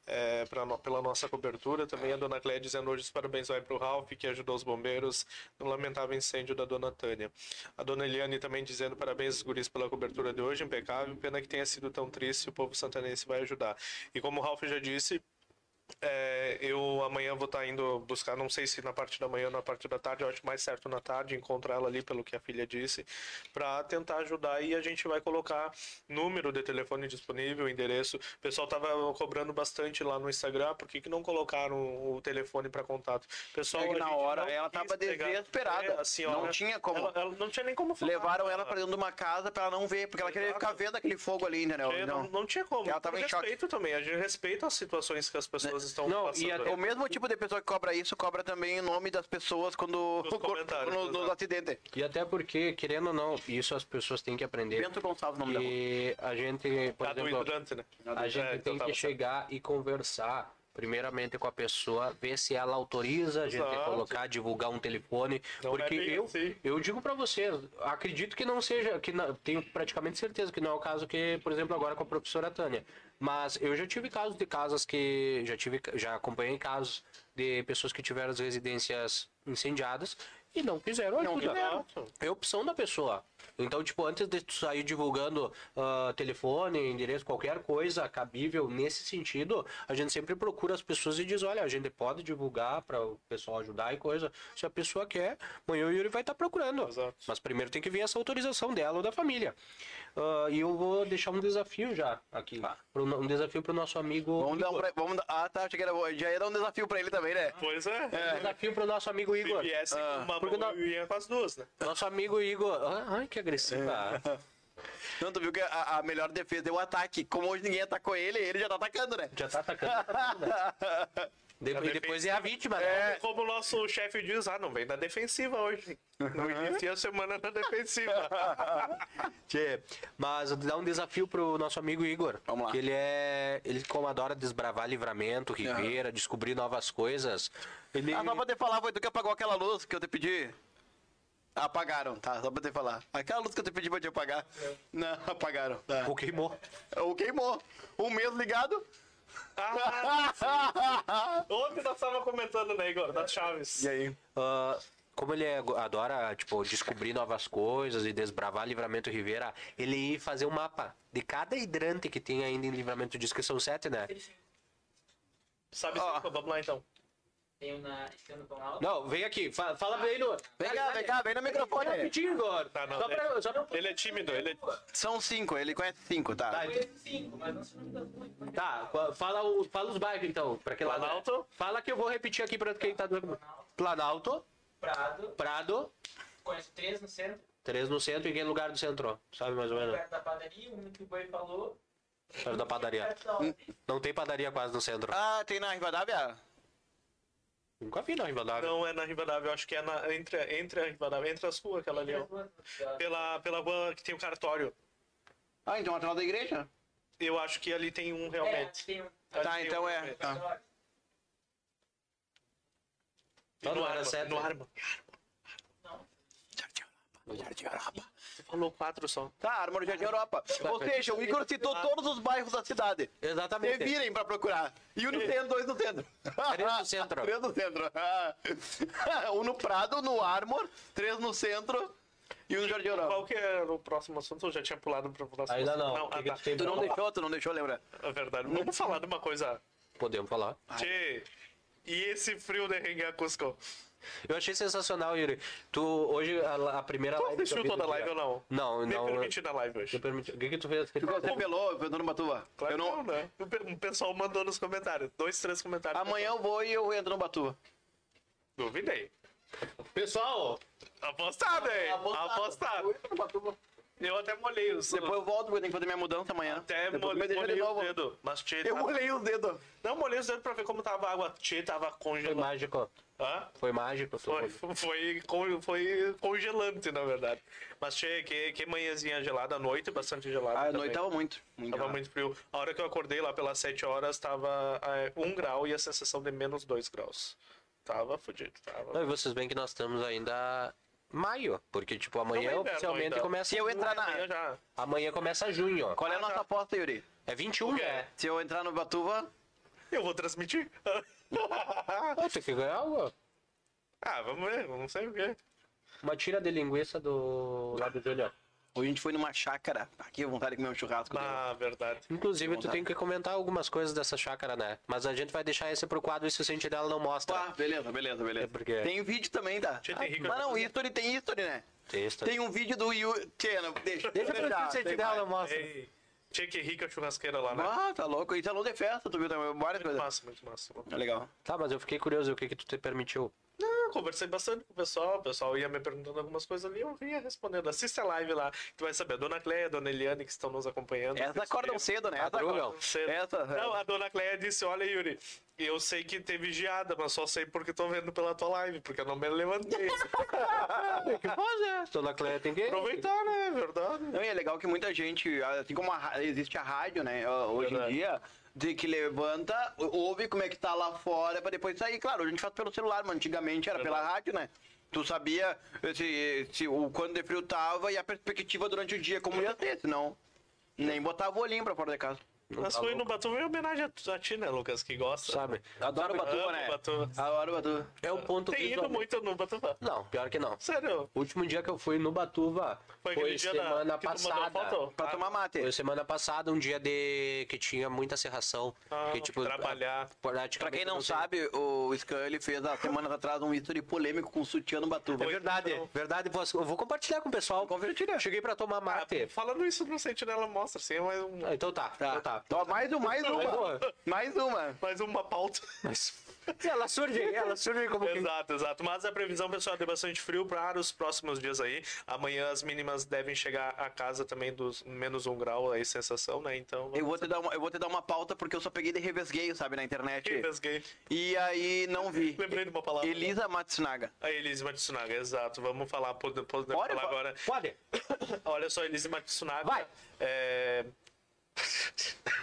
é, pra pela nossa cobertura. Também a dona Cléia dizendo hoje os parabéns vai pro Ralph, que ajudou os bombeiros no lamentável incêndio da dona Tânia. A dona Eliane também dizendo parabéns, guris, pela cobertura de hoje, impecável. Pena que tenha sido tão triste, o povo santanense vai ajudar. E como o Ralph já disse, é, eu amanhã vou estar indo buscar, não sei se na parte da manhã ou na parte da tarde, eu acho mais certo na tarde, encontrar ela ali, pelo que a filha disse, para tentar ajudar e a gente vai colocar número de telefone disponível, endereço. O pessoal tava cobrando bastante lá no Instagram, por que, que não colocaram o telefone para contato? Pessoal, É na hora ela tava desesperada. É, a senhora, Não tinha como. Ela, ela não tinha nem como falar. Levaram ela pra dentro de uma casa pra ela não ver, porque ela queria ficar vendo aquele fogo ali, entendeu? Não, Não. não tinha como. Ela tava em choque. respeito também, a gente respeita as situações que as pessoas estão Não, e passando. até ali. O mesmo tipo de pessoa que cobra isso, cobra também o nome das pessoas quando Nos comentários, no, nos acidentes. E até porque, querendo ou não, isso as pessoas têm que aprender. Bento Gonçalves, nome da rua. E a gente, por do exemplo, hidrante, né? a gente É, então tem tava que chegar e conversar primeiramente com a pessoa, ver se ela autoriza a gente Exato. colocar, divulgar um telefone, Não porque é eu, assim. eu digo pra vocês, acredito que não seja, que não, tenho praticamente certeza que não é o caso que, por exemplo, agora com a professora Tânia, mas eu já tive casos de casas que já tive, já acompanhei casos de pessoas que tiveram as residências incendiadas e não quiseram Não ajuda. quiseram. É opção da pessoa. Então, tipo, antes de tu sair divulgando ah, telefone, endereço, qualquer coisa cabível nesse sentido, a gente sempre procura as pessoas e diz, olha, a gente pode divulgar para o pessoal ajudar e coisa. Se a pessoa quer, amanhã o Yuri vai estar procurando. Exato. Mas primeiro tem que vir essa autorização dela ou da família. Ah, e eu vou deixar um desafio já aqui. Pro no- um desafio pro nosso amigo Vamos dar um Igor. pra, vamos dar, Ah, tá. Achei que era, já ia dar um desafio pra ele também, né? Pois é. Um desafio pro nosso amigo Se Igor. viesse Ah, uma porque mão, não- eu ia com as duas, né? Nosso amigo Igor. Ah, Ai, que agressiva. Não, tu viu que a, a melhor defesa é o ataque. Como hoje ninguém atacou ele, ele já tá atacando, né? Já tá atacando. tá atacando, né? Depois, depois é a vítima, né? Como o nosso chefe diz, ah, não vem na defensiva hoje. Não inicia a semana na defensiva. Tchê, mas dá um desafio pro nosso amigo Igor. Vamos lá. Que ele é. Ele, como adora desbravar livramento, ribeira, descobrir novas coisas. Ele. Ah, só pra te falar, foi tu que apagou aquela luz que eu te pedi. Apagaram, tá? Só pra te falar. Aquela luz que eu te pedi pra te apagar. Não, apagaram. Tá. O queimou. O queimou. Um mês ligado. Ontem nós estávamos comentando, né, Igor? Das Chaves. E aí? Ah, como ele é- adora, tipo, descobrir novas coisas e desbravar Livramento Ribeira, ele ia fazer um mapa de cada hidrante que tem ainda em Livramento diz que são sete, né? Sabe cinco? Vamos lá então. Tem um na. Não, vem aqui, fa- fala bem no. Vem cá, vem cá, vem no microfone. Rapidinho, Igor. Tá, não, Só pra, só pra... Ele é tímido, ele é... São cinco, ele conhece cinco, tá? Tá, Eu conheço cinco, mas não sei o nome das duas. Tá, fa- fala, o, fala os bairros então, pra que lado? é? Planalto. Fala que eu vou repetir aqui pra quem tá do. Planalto, Prado, Prado, conheço três no centro, três no centro e em que lugar do centro? Sabe mais ou menos? perto da padaria, um que o Boi falou. Perto da padaria. Não tem padaria quase no centro. Ah, tem na Rivadavia? Nunca vi na Rivadavia. Não é na Rivadavia, eu acho que é na, entre, entre a Rivadavia, entre as ruas, aquela ali, ó. Pela, pela rua que tem o cartório. Ah, então atrás da igreja? Eu acho que ali tem um É, realmente. tem um. Tá, então um é. realmente. Tá. E Não, no era Arma, sete. no Arma. No Jardim Europa. Você falou quatro só. Tá, Arma no Jardim Europa. Ou seja, o Igor citou todos os bairros da cidade. Se Exatamente. virem pra procurar. E um no centro, dois no centro. Três no centro. três no centro. um no Prado, no Armor, três no centro e um no Jardim Europa. Qual que era o próximo assunto? Eu já tinha pulado para o próximo Ainda assunto. não. O que ah, tá. tu não deixou, tu não deixou, lembra? É verdade. Vamos falar de uma coisa. Podemos falar. Tchê, e esse frio de Renga Cusco? Eu achei sensacional, Yuri. Tu, hoje, a, a primeira Tu live. eu assistiu toda a live ou não? Não, Me não. permiti na live hoje. permiti. O que que tu fez? Você pelou, Fernando Batuva. Claro eu que não... não, né? O pe- o pessoal mandou nos comentários. Dois, três comentários. Amanhã eu vou e eu entro no Batuva. Duvidei. Pessoal, Apostado, hein? Apostado. Eu até molhei os... Depois eu volto, porque eu tenho que fazer minha mudança amanhã. Até Depois molhei, de molhei novo. os dedos. Mas tchê, Eu tava- molhei os dedos. Não, molhei os dedos pra ver como tava a água. Tchê, tava foi congelando. mágico. Hã? Foi mágico. Foi, foi, foi congelante, na verdade. Mas, tchê, que, que manhãzinha gelada à noite, bastante gelada. Ah, a também. noite tava muito. muito Tava gelado. muito frio. A hora que eu acordei lá pelas 7 horas, tava 1 grau e a sensação de menos 2 graus. Tava fudido, Não, tava. e vocês veem que nós estamos ainda maio, porque tipo é amanhã inverno oficialmente ainda. começa Se eu entrar na- Amanhã já. amanhã começa junho. Qual é a nossa aposta, Yuri? É 21, O quê? né? Se eu entrar no Batuva, Eu vou transmitir. Pô, tem que ganhar algo. ah, vamos ver, não sei o quê. Uma tira de linguiça do lado do Júnior. Hoje a gente foi numa chácara. Aqui, vontade de comer um churrasco. dele. Ah, verdade. Inclusive, tu tem que comentar algumas coisas dessa chácara, né? Mas a gente vai deixar esse pro quadro e se o sentinela não mostra. Ah, beleza, beleza, beleza. É porque- Tem vídeo também, tá? Tem rica Mas não, pra history tem history, né? Texto. Tem um vídeo do Yuri. Tchê, não, deixa. Deixa pra deixar, o tem sentinela não mostra. Ei, Tinha que rica churrasqueira lá, né? Ah, tá louco. E salão de festa, tu viu também? Várias Muito coisas. massa, muito massa. É legal. Tá, mas eu fiquei curioso, o que que tu te permitiu? Não, conversei bastante com o pessoal, o pessoal ia me perguntando algumas coisas ali, eu vinha respondendo. Assiste a live lá, tu vai saber. A dona Cleia, a dona Eliane que estão nos acompanhando. Essas acordam cedo, né? Acordam Cedo. Essa. Não, a dona Cleia disse, olha Yuri, eu sei que teve geada, mas só sei porque tô vendo pela tua live, porque eu não me levantei. Tem que fazer. Dona Cléia tem que... Aproveitar, né? Verdade. Não, e é legal que muita gente, assim como a existe a rádio, né, hoje Verdade. em dia, de que levanta, ouve como é que tá lá fora pra depois sair. Claro, a gente faz pelo celular, mas antigamente era pela Verdade. rádio, né? Tu sabia se, se o quando de frio tava e a perspectiva durante o dia como ia ser, senão nem botava o olhinho pra fora de casa. Mas tá fui no. Batuva em homenagem a, ti, né, Lucas? Que gosta. Sabe? Adoro o Batuva, né? Batuva. Adoro o Batuva. É o ponto Tem ido muito no Batuva. Não, pior que não. Sério? O último dia que eu fui no Batuva Foi foi, aquele dia da- semana passada. Pra tomar mate. Foi semana passada, um dia de que tinha muita serração. Ah, que, tipo, trabalhar. Pra quem não tem- sabe, o Scully fez há semanas atrás um history polêmico com o sutiã no Batuva. É verdade, Então. verdade. Eu vou compartilhar com o pessoal. Compartilha. Cheguei pra tomar Ah, mate. falando isso no Sentinela Mostra, sim, é mais, um, Ah, Então tá, então tá. Ó, mais, um, mais uma. Mais uma. mais uma pauta. Mas ela surge, ela surge como. Exato, exato. Mas a previsão, pessoal, é de bastante frio para os próximos dias aí. Amanhã as mínimas devem chegar a casa também dos menos um grau aí, sensação, né? Então. Eu vou, te dar uma, eu vou te dar uma pauta porque eu só peguei de revesgueio, sabe, na internet. Engasguei. E aí não vi. Lembrei de uma palavra. Elisa Matsunaga. A Elise Matsunaga, exato. Vamos falar, pode, pode falar agora. Pode. Olha só, Elise Matsunaga. Vai. É...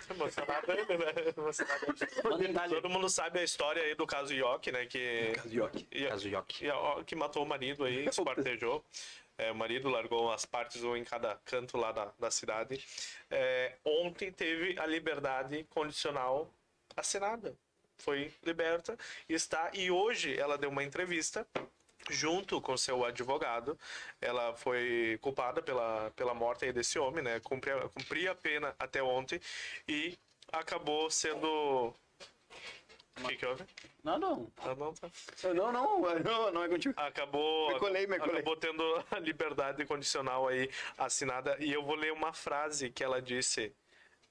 Emocionado ele, né? Emocionado. Todo mundo sabe a história aí do caso Yoki, né? Que... Caso Yoki. E- que matou o marido aí, esquartejou. É, o marido largou as partes um em cada canto lá da, da cidade. É, ontem teve a liberdade condicional assinada. Foi liberta, está e hoje ela deu uma entrevista junto com seu advogado. Ela foi culpada pela, pela morte aí desse homem, né? Cumpria, cumpria a pena até ontem e acabou sendo. O que, que houve? Não, não. Ah, não, tá Não, não, não, não é contigo. acabou Me colei, me colei. acabou tendo a liberdade condicional aí assinada e eu vou ler uma frase que ela disse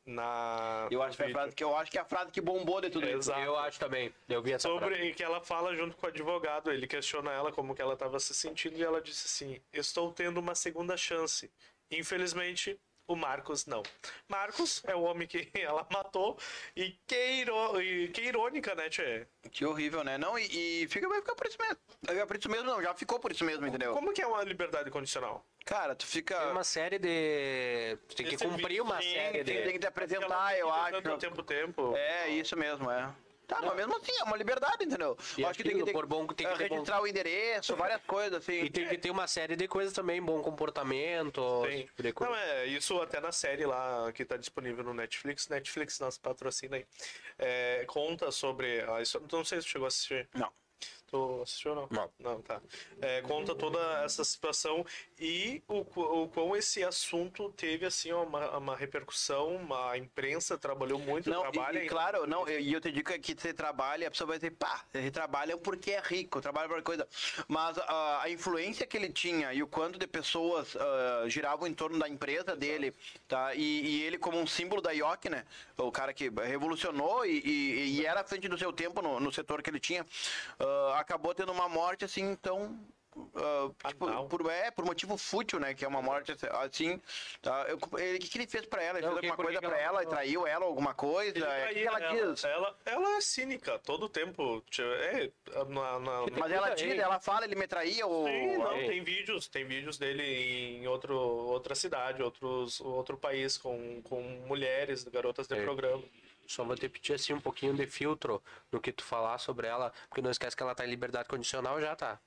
na Eu acho, que é a frase que, eu acho que é a frase que bombou de tudo isso. Exato. Eu acho também. Eu vi essa frase. sobre que ela fala junto com o advogado ele questiona ela como que ela estava se sentindo e ela disse assim estou tendo uma segunda chance infelizmente o Marcos não. Marcos é o homem que ela matou e que, iro... e que irônica, né, Tchê? Que horrível, né? Não, e, e fica, vai ficar por isso mesmo. Vai ficar por isso mesmo, não. Já ficou por isso mesmo, entendeu? Como que é uma liberdade condicional? Cara, tu fica. Tem uma série de. Tu tem que Esse cumprir vídeo uma série Tem, tem de. que te apresentar, eu acho. Tanto tempo, tempo. É, isso mesmo, é. Tá, mas mesmo assim, é uma liberdade, entendeu? E Eu acho que tem que, ter, por bom tem que ter bom- registrar o endereço, várias coisas, assim. E tem que ter uma série de coisas também, bom comportamento, Sim. esse tipo de coisa. Não, é, isso até na série lá que tá disponível no Netflix. Netflix, nosso patrocina aí. É, conta sobre. A história, não sei se chegou a assistir. Não. Tu assistiu ou não? Não. Não, tá. É, conta toda essa situação e o, o quão esse assunto teve, assim, uma, uma repercussão. Uma, a imprensa trabalhou muito, Não, trabalha e, e ainda. claro, não, e eu te digo que você trabalha, a pessoa vai dizer, pá, ele trabalha porque é rico, trabalha por coisa. Mas ah, a influência que ele tinha e o quanto de pessoas ah, giravam em torno da empresa dele, tá? E, e ele como um símbolo da IOC, né? O cara que revolucionou e, e- e era à frente do seu tempo no, no setor que ele tinha, ah, acabou tendo uma morte assim, tão. ah, tipo, por, é, por motivo fútil, né? Que é uma morte assim. Ele- O que, que ele fez pra ela? Ele Não, fez alguma coisa pra ela- ela traiu ela, alguma coisa? É, O que, que traía ela diz? Ela, ela é cínica, todo tempo. Tchê, É, na, na- Mas ela diz, ela fala, ele me traía ou. Sim, não, Ei. tem vídeos, tem vídeos dele em outro, outra cidade, outros, outro país, com, com mulheres, garotas de É. programa. Só vou te pedir assim um pouquinho de filtro no que tu falar sobre ela, porque não esquece que ela tá em liberdade condicional já, tá?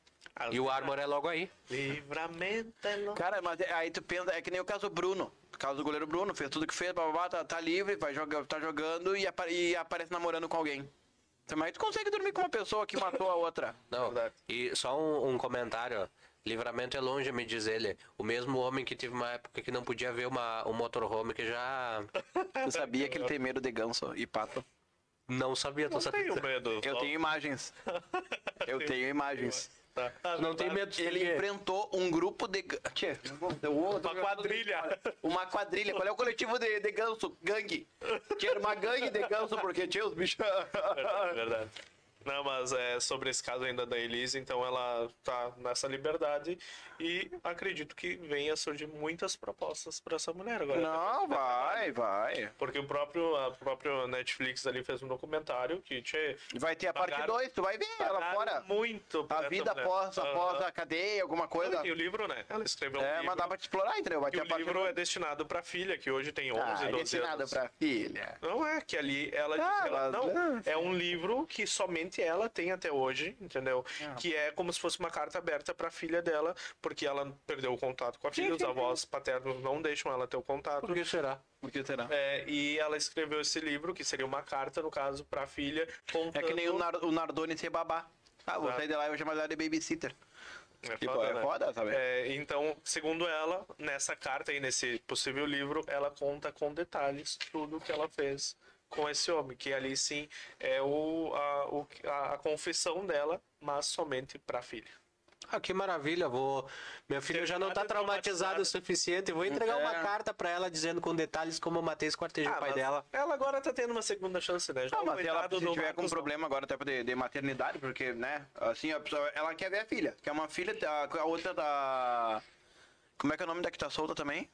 E o Armor é logo aí. Livramento é louco. Cara, mas é- aí tu pensa, é que nem o caso do Bruno. O caso do goleiro Bruno, fez tudo que fez, babá, tá, tá livre, vai jogar, tá jogando e, apa- e aparece namorando com alguém. Mas tu consegue dormir com uma pessoa que matou a outra. Não, Verdade. e só um, um comentário. Livramento é longe, me diz ele. O mesmo homem que teve uma época que não podia ver uma, um motorhome que já Tu sabia que ele tem medo de ganso e pato? não sabia. Tô Não sabendo. tenho medo. Eu só- tenho imagens. Eu tenho imagens. Tá. Ah, Não tem tá. medo de Ele enfrentou um grupo de. Tchê, eu vou- eu vou- Uma quadrilha. Uma quadrilha. Qual é o coletivo de, de ganso? Gangue. Tinha uma gangue de ganso, porque tinha os bichos. Verdade, verdade. Não, mas é sobre esse caso ainda da Elise, então ela tá nessa liberdade e acredito que venha surgir muitas propostas para essa mulher agora. Não, vai, vai. Porque o próprio, a própria Netflix ali fez um documentário que tchê, Vai ter a parte Pagaram- 2, tu vai ver ela fora. muito A vida após, após Aham. a cadeia, alguma coisa. E o livro, né? Ela escreveu um É, livro. mas dá pra te explorar, entendeu? Vai ter o a parte livro dois. é destinado pra filha, que hoje tem 11, Ah, é 12 destinado anos. pra filha. Não é, que ali ela Ah, diz, ela, mas- não, é um livro que somente somente ela tem até hoje, entendeu? Que é como se fosse uma carta aberta pra filha dela, porque ela perdeu o contato com a filha, os avós paternos não deixam ela ter o contato. Por que será? Por que será? É, e ela escreveu esse livro, que seria uma carta, no caso, pra filha, contando... É que nem o, Nar o Nardoni ser babá. Ah, vou sair de lá e vou chamar ela de babysitter. É Tipo, foda, é né? foda, sabe? É, então, segundo ela, nessa carta e nesse possível livro, ela conta com detalhes tudo que ela fez com esse homem, que ali sim é o, a, o, a, a confissão dela, mas somente pra filha. Ah, que maravilha, vou. Minha filha já não tá Terminada e traumatizada o suficiente. Vou entregar uma É. carta pra ela dizendo com detalhes como eu matei esse quartejo pai Ah, mas dela. Ela agora tá tendo uma segunda chance, né? Já o mas se ela se tiver com não. problema agora até de, de maternidade, porque, né, assim, a pessoa, ela quer ver a filha. Quer uma filha, a, a outra da... Como é que é o nome da que tá solta também?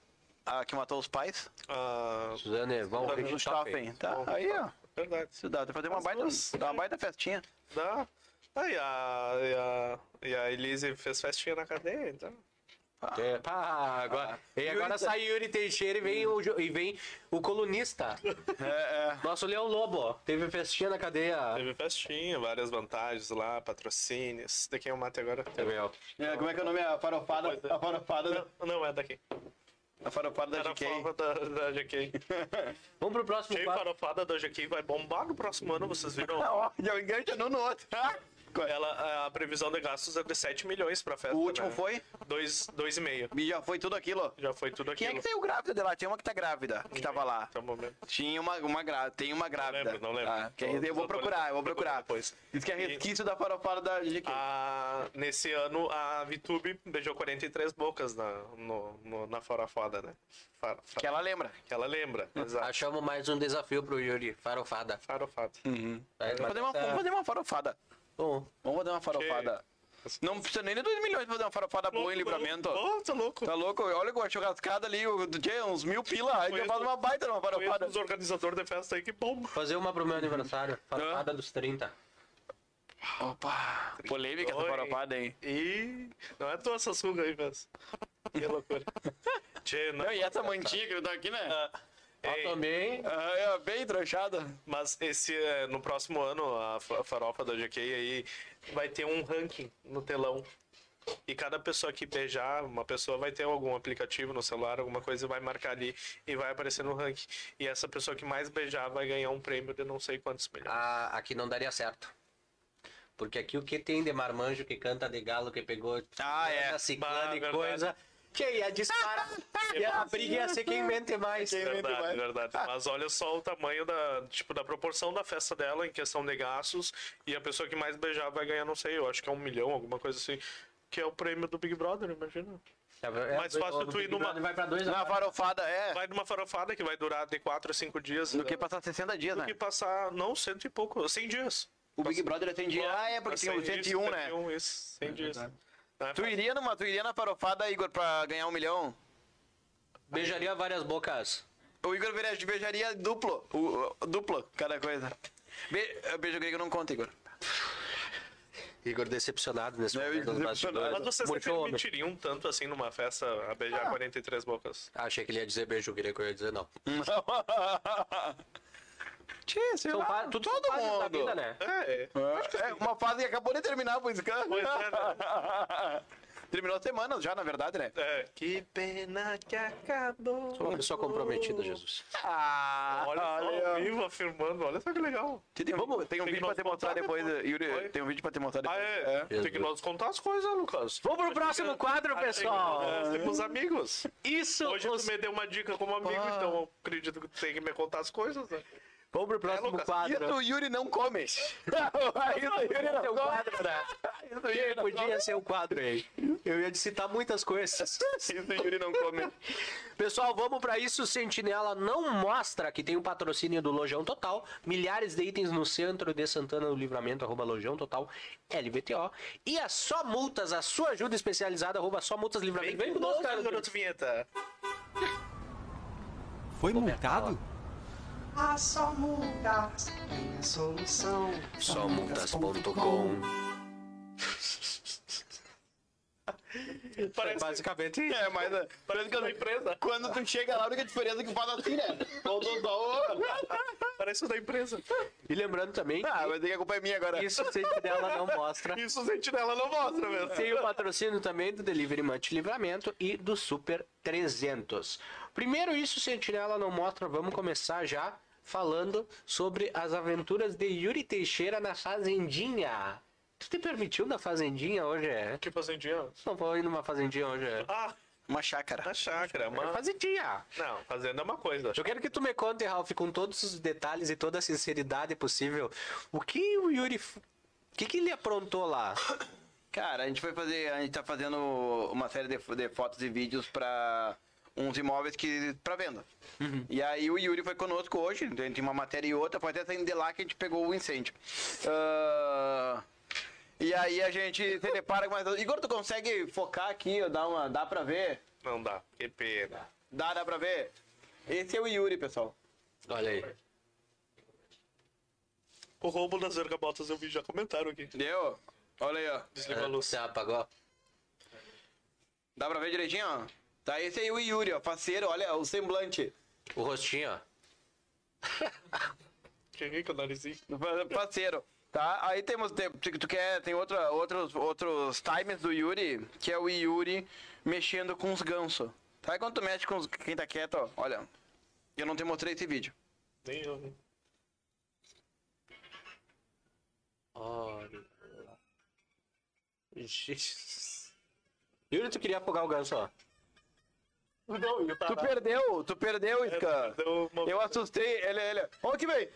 A que matou os pais? Ah, Suzane, vamos Suzane Richthofen. Tá, Bom, aí, ó. verdade. Isso dá, fazer uma As baita, duas, dá uma baita festinha. Dá. Aí a, e a, e a Elise fez festinha na cadeia, então. É, pá, agora, e agora Yuri- sai Yuri Teixeira e vem o, jo- e vem o colunista. É, é. Nosso Leão Lobo, ó. Teve festinha na cadeia. Teve festinha, várias vantagens lá, patrocínios. De quem eu mate agora? Teve, ó. É, Como é que é o nome? A farofada, a farofada, da- Não, não, é daqui. A farofada da GK. prova da, da GK. Vamos pro próximo Quem quadro. farofada da GK vai bombar no próximo ano, vocês viram? Ó, já engancha no outro. Ela, a previsão de gastos é de 7 milhões pra festa. O último né? foi? Dois, dois e meio. E já foi tudo aquilo. Já foi tudo Quem é aquilo. que saiu grávida de lá? Tinha uma que tá grávida, que tava lá. O momento. Tinha uma, uma grávida, tem uma grávida. lembro, não lembro. Ah, que eu vou procurar, eu vou procurar. Depois. Diz que é resquício da farofada da GQ. A, nesse ano, a VTube beijou 43 bocas na, no, no- na farofada, né? Far, far- Que ela lembra. que ela lembra. Exato. Achamos mais um desafio pro Yuri. Farofada. Farofada. Vai, Vamos fazer, uma, vamos fazer uma farofada. Bom, Vamos fazer uma farofada. Não precisa nem de 2 milhões pra fazer uma farofada boa em livramento. Oh, tá louco. Tá louco? Olha com a churrascada ali, o DJ, uns mil pila. Aí já faz uma baita numa farofada. os organizadores de festa aí que bomba. fazer uma pro meu aniversário. Farofada dos 30. Opa, polêmica essa farofada, hein? E não é tua essa suga aí, mas. Que loucura. Tchê, não. Não, e essa mantinha que tá aqui, né? Ah, ei, também. Ah, é bem trouxada. mas esse, é, no próximo ano, a fa- a farofa da GK aí vai ter um ranking no telão. E cada pessoa que beijar, uma pessoa vai ter algum aplicativo no celular, alguma coisa, vai marcar ali e vai aparecer no ranking. E essa pessoa que mais beijar vai ganhar um prêmio de não sei quantos milhões. Ah, aqui não daria certo. Porque aqui o que tem de marmanjo que canta de galo que pegou Ah, é. ciclana Bah, e verdade. Que ia disparar. e a briga ia ser quem mente mais. Verdade, verdade. Mas olha só o tamanho da, tipo, da proporção da festa dela em questão de gastos. E a pessoa que mais beijar vai ganhar, não sei, eu acho que é um milhão, alguma coisa assim. Que é o prêmio do Big Brother, imagina. É, Mais fácil tu ir numa- Vai pra dois Na agora. farofada, é. Vai numa farofada que vai durar de 4 a 5 dias. Do que né? passar 60 dias, Do né? que passar, não, cento e pouco, 100 dias. O Big Brother é 100 dias. Ah, é, porque tem o 101, né? 101, isso, 100 dias. Né? Tu iria, numa, tu iria na farofada, Igor, pra ganhar um milhão? Beijaria várias bocas. O Igor beijaria- beijaria duplo. O, o- duplo, cada coisa. Be, beijo grego não conta, Igor. Igor decepcionado nesse É, momento. Decepcionado. Mas vocês se Murchou o homem. permitiriam tanto assim numa festa a beijar 43 bocas? Achei que ele ia dizer beijo grego, eu ia dizer não. Tchê, sei lá, fa- tudo todo da mundo. vida, né? É, é. É, uma fase que acabou de terminar. Pois é, Terminou semanas já, na verdade, né? É, que pena que acabou. Sou uma pessoa comprometida, Jesus. Ah, Olha só, olha. ao vivo afirmando, olha só que legal. Tem, um- tem um Tem vídeo pra te mostrar depois, depois. Yuri. Tem um vídeo pra te mostrar Ah, depois. é? Jesus. Tem que nós contar as coisas, Lucas. Vamos pro próximo quadro, pessoal. Nós temos amigos. Isso, Hoje os- tu me deu uma dica como amigo, Ah. então eu acredito que tu tem que me contar as coisas, né? Vamos pro próximo Lucas. quadro. Isso o Yuri não come. Isso o Yuri não come. quadro, né? Yuri não Podia ser o quadro aí. Eu ia citar muitas coisas. Isso o Yuri não come. Pessoal, vamos pra isso. Sentinela não mostra que tem o patrocínio do Lojão Total. Milhares de itens no centro de Santana do Livramento, arroba Lojão Total, LVTO. E a Só Multas, a sua ajuda especializada, arroba Só Multas Livramento. Vem conosco, cara. garoto vinheta. Foi multado? A só multas tem a solução. Somultas.com Parece, Basicamente. É, mas é, parece que é da empresa. quando tu chega lá, a única diferença é que faz assim, né? Só o... Parece o da empresa. E lembrando também Ah, mas tem que a culpa é minha agora. isso o Sentinela não mostra. Isso o sentinela não mostra mesmo. Tem o patrocínio também do Delivery Munch Livramento e do Super 300. Primeiro, isso Sentinela não mostra. Vamos começar já falando sobre as aventuras de Yuri Teixeira na Fazendinha. Tu te permitiu na Fazendinha hoje? É? Que fazendinha? Não vou ir numa Fazendinha hoje. É? Ah, Uma chácara. na chácara. É Uma... Fazendinha. Não, fazenda é uma coisa. Eu quero que tu me conte, Ralph, com todos os detalhes e toda a sinceridade possível, o que o Yuri. O que, que ele aprontou lá? Cara, a gente foi fazer, a gente tá fazendo uma série de, de fotos e vídeos pra uns imóveis que para venda. E aí o Yuri foi conosco hoje, entre uma matéria e outra, foi até saindo de lá que a gente pegou o incêndio. Ah, e aí a gente se depara com mais... Igor, tu consegue focar aqui, dá uma, dá pra ver? Não dá. Que pena. Dá, dá pra ver? Esse é o Yuri, pessoal. Olha aí. O roubo das vergabotas eu vi já comentaram aqui. Deu? Olha aí, ó. Desliga a luz. Você apagou? Dá pra ver direitinho, ó? Tá, esse aí é o Yuri, ó, faceiro, olha o semblante. O rostinho, ó. Cheguei com o narizinho. Parceiro. Tá? Aí temos. Tem, tu tu quer. Tem outra, outros, outros times do Yuri, que é o Yuri mexendo com os gansos. Sabe quando tu mexe com os, quem tá quieto, ó? Olha. Eu não te mostrei esse vídeo. Nem eu. né? Olha. Yuri, tu queria afogar o ganso, ó. Não, eu Tu tava... perdeu, tu perdeu, Scan. Deu uma- Eu assustei, ele, ele. Ó, que vem!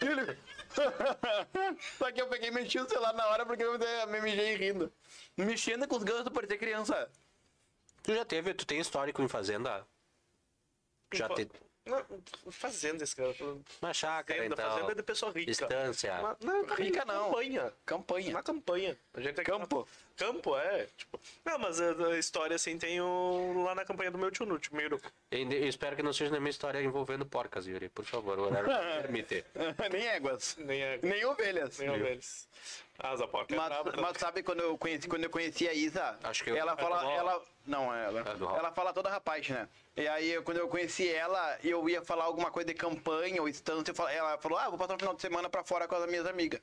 Ele. Só que eu peguei e mexi o celular na hora porque eu me mijei rindo. Mexendo com os gansos, parecia criança. Tu já teve, tu tem histórico em fazenda? Já te... Não, Fazenda esse cara. Na chácara, Fazenda, então. fazenda é de pessoa rica. Distância. Na, na, Rica não. campanha. Campanha. Na campanha. A gente é Campo. É. Tipo, não, mas a, a história assim tem o, lá na campanha do meu tio, no tio Miro. Eu eu espero que não seja nenhuma história envolvendo porcas, Yuri. Por favor, o horário permite. Nem éguas. Nem é. Nem ovelhas. Nem ovelhas. Ah, é Mas, brabo, mas sabe quando eu conheci, quando eu conheci a Isa? Acho que eu- ela é fala, ela não é ela. É ela fala toda rapaz, né? E aí eu- quando eu conheci ela, eu ia falar alguma coisa de campanha ou fal- ela falou: "Ah, vou passar um final de semana pra fora com as minhas amigas".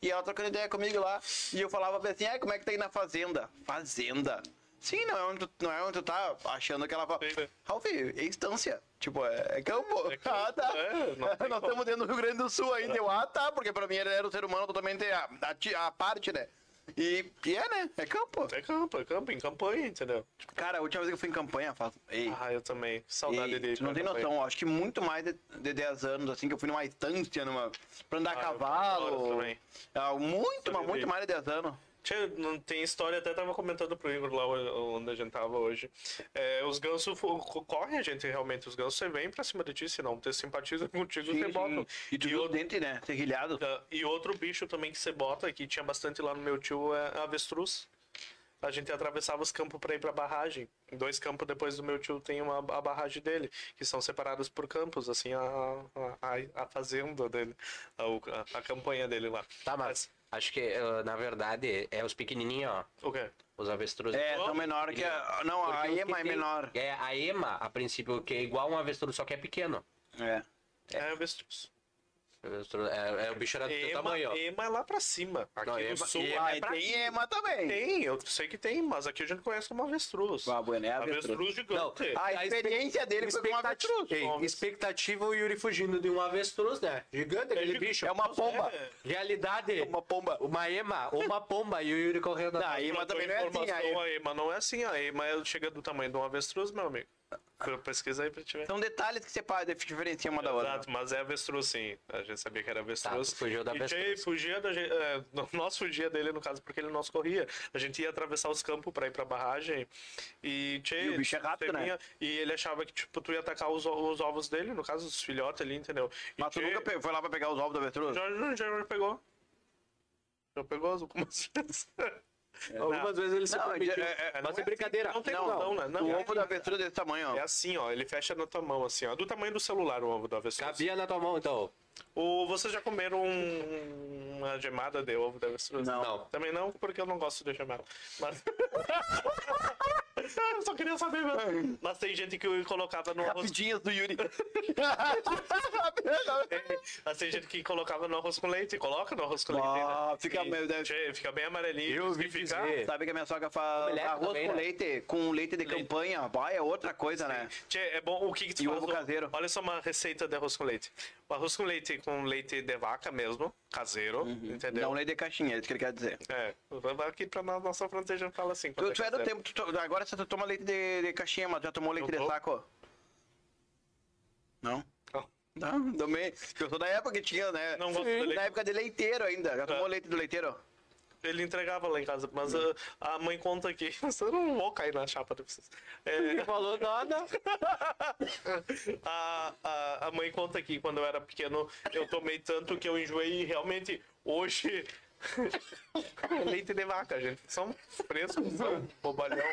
E ela trocando ideia comigo lá, e eu falava assim: "Ah, como é que tá aí na fazenda?". Fazenda. Sim, não é onde tu, não é onde tu tá achando que ela fala. Né? Ralf, é instância. Tipo, é, é campo. É campo, ah, tá. é, Nós como. estamos dentro do Rio Grande do Sul ainda. Eu, ah, tá, porque pra mim ele era um ser humano totalmente a, a, a parte, né? E, e é, né? É campo. É campo, é campo, em campanha, entendeu? Cara, a última vez que eu fui em campanha, faz. Ei, Ah, eu também. Saudade ei, dele. tu não tem noção, acho que muito mais de, de 10 anos, assim, que eu fui numa estância, numa, pra andar a Ah, eu cavalo. adoro também. Ah, muito, mas muito mais de 10 anos. Tchê, não tem história, até tava comentando pro Igor lá onde a gente tava hoje. É, os gansos correm a gente realmente, os gansos você vem pra cima de ti, se não ter simpatiza contigo, Sim, você sim. bota. E tu E outro- dentes, né? Serrilhados. Ah, E outro bicho também que você bota, que tinha bastante lá no meu tio, é avestruz. A gente atravessava os campos para ir para barragem. Em dois campos depois do meu tio tem uma a barragem dele, que são separados por campos, assim, a, a, a- fazenda dele, a, a, campanha dele lá. Tá, mas acho que, eh, na verdade, é os pequenininhos, ó. O quê? Os avestruzes. É, são menor que a. Não, Porque a ema é tem- menor. É, a ema, a princípio, que é igual um avestruz, só que é pequeno. É. É, avestruz. Avestruz- É, é o bicho era do Ema, tamanho, ó. ema é lá pra cima. Aqui Não, no ema- sul ema Ah, é pra tem ema também. Tem, eu sei que tem, mas aqui a gente conhece como avestruz. Ah, bueno, é avestruz. avestruz gigante. A A experiência dele foi com avestruz. Ei, expectativa o Yuri fugindo de um avestruz, né? Gigante aquele gigante. bicho. É uma pomba. É. Realidade. Uma pomba. Uma ema, uma pomba e o Yuri correndo Não, a ema também tua não é assim. A ema não é assim, a ema é- chega do tamanho de um avestruz, meu amigo. Pesquisa aí pra te ver. São detalhes que separa, diferenciam uma da outra. Exato, mas é avestruz sim. A gente sabia que era avestruz. Tá, tu fugiu da E avestruz. tchê, fugia da gente. É, nós fugia dele, no caso, porque ele nós corria. A gente ia atravessar os campos pra ir pra barragem. E, tchê, E o bicho é rápido, né? E ele achava que, tipo, tu ia atacar os, os ovos dele, no caso, os filhotes ali, entendeu? E, Mas tu tchê, nunca foi lá pra pegar os ovos do avestruz? Já, já, já pegou. Já pegou algumas vezes. Algumas vezes ele se Não, permitiu. é- é- não mas é é brincadeira. assim, não tem Não, não, né? Não, o é- ovo do avestruz é desse tamanho, ó. É assim, ó, ele fecha na tua mão, assim, ó. Do tamanho do celular o ovo do avestruz. Cabia na tua mão, então. Ou vocês já comeram um- uma gemada de ovo de avestruz? Não. Não. Também não, porque eu não gosto de gemada. Mas... queria saber mesmo. Mas tem gente que colocava no arroz. Rapidinhas do Yuri. Mas tem gente que colocava no arroz com leite. Coloca no arroz com leite. Ah, né? fica E, fica bem amarelinho. Eu diz que ouvi fica- dizer. Sabe que a minha sogra faz Omelete arroz também, com né? leite, com leite de campanha. Vai, é outra coisa, né? Tchê, é bom. O que, que tu E faz? ovo caseiro. Olha só uma receita de arroz com leite. O arroz com leite com leite de vaca mesmo, caseiro, entendeu? Não leite de caixinha, é isso que ele quer dizer. É, aqui pra nós, nossa fronteira já fala assim. Tu, tu é do tempo, tu agora você toma leite de, de caixinha, mas já tomou leite de saco? Não? Não. Não, também. Eu sou da época que tinha, né? Não gosto de leite. Da época de leiteiro ainda. Já tomou É. leite do leiteiro? Ele entregava lá em casa, mas Hum. a, a mãe conta aqui. Eu não vou cair na chapa de vocês. É, falou nada. a, a, a mãe conta aqui, quando eu era pequeno, eu tomei tanto que eu enjoei e realmente hoje. Leite de vaca, gente. São frescos, são bobalhão.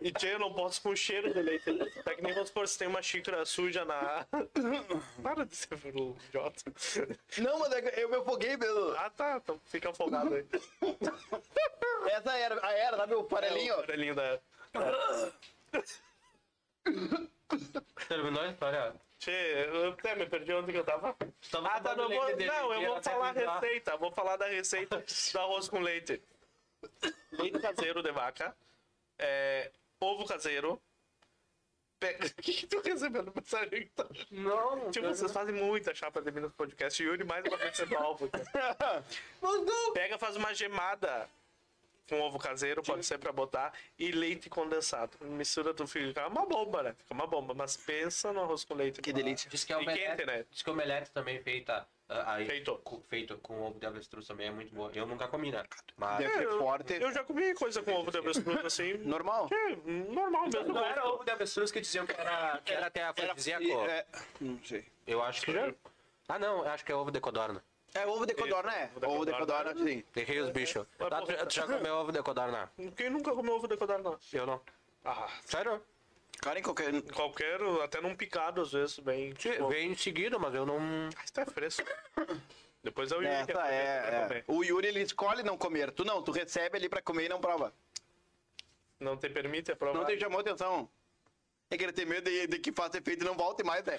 E tia, eu não posso com cheiro de leite. É que nem vamos supor, se tem uma xícara suja na. Para de ser um idiota. Não, mas é eu me afoguei pelo. Ah tá, então fica afogado aí. Essa era, a era, sabe o farelinho? É, o farelinho da. Terminou a história? Tchê, eu até me perdi onde que eu tava. Tava Ah, tá, não, vou, não, eu vou falar a receita. Vou falar da receita do arroz com leite. Leite caseiro de vaca. é, ovo caseiro. Pega... O que, que tu recebendo mensagem? Não, Tipo, vocês fazem muita chapa de Minas Podcast. Yuri, mais uma vez você do alvo. Pega, faz uma gemada com ovo caseiro, pode ser pra botar, e leite condensado. Mistura tudo, fica uma bomba, né? Fica uma bomba. Mas pensa no arroz com leite. Que delícia. Diz que é omelete, quente, né? Diz que omelete também feita. ah, aí, Feito. Com, feito com ovo de avestruz também é muito boa. Eu nunca comi, né? Mas. Ser eu- forte. Eu já comi coisa com ovo de avestruz assim. Normal. É, normal mesmo. Não era ovo de avestruz que diziam que era, que era até afrodisíaco? É, não sei. Eu acho que já. Ah, não, eu acho que é ovo de codorna. É ovo de codorna, é. Ovo de codorna. sim. Errei os bichos. Tá, tu, tu já comeu ovo de codorna? Quem nunca comeu ovo de codorna? Eu não. Ah, Sério? Cara, em qualquer. qualquer, até num picado às vezes, bem. Tipo, Veio em seguida, mas eu não. isso é fresco. Depois eu ia. Essa é, é. O Yuri, ele escolhe não comer. Tu não, tu recebe ali pra comer e não prova. Não te permite aprovar. Não te chamou atenção. É que ele tem medo de, de que faça efeito e não volte mais, né?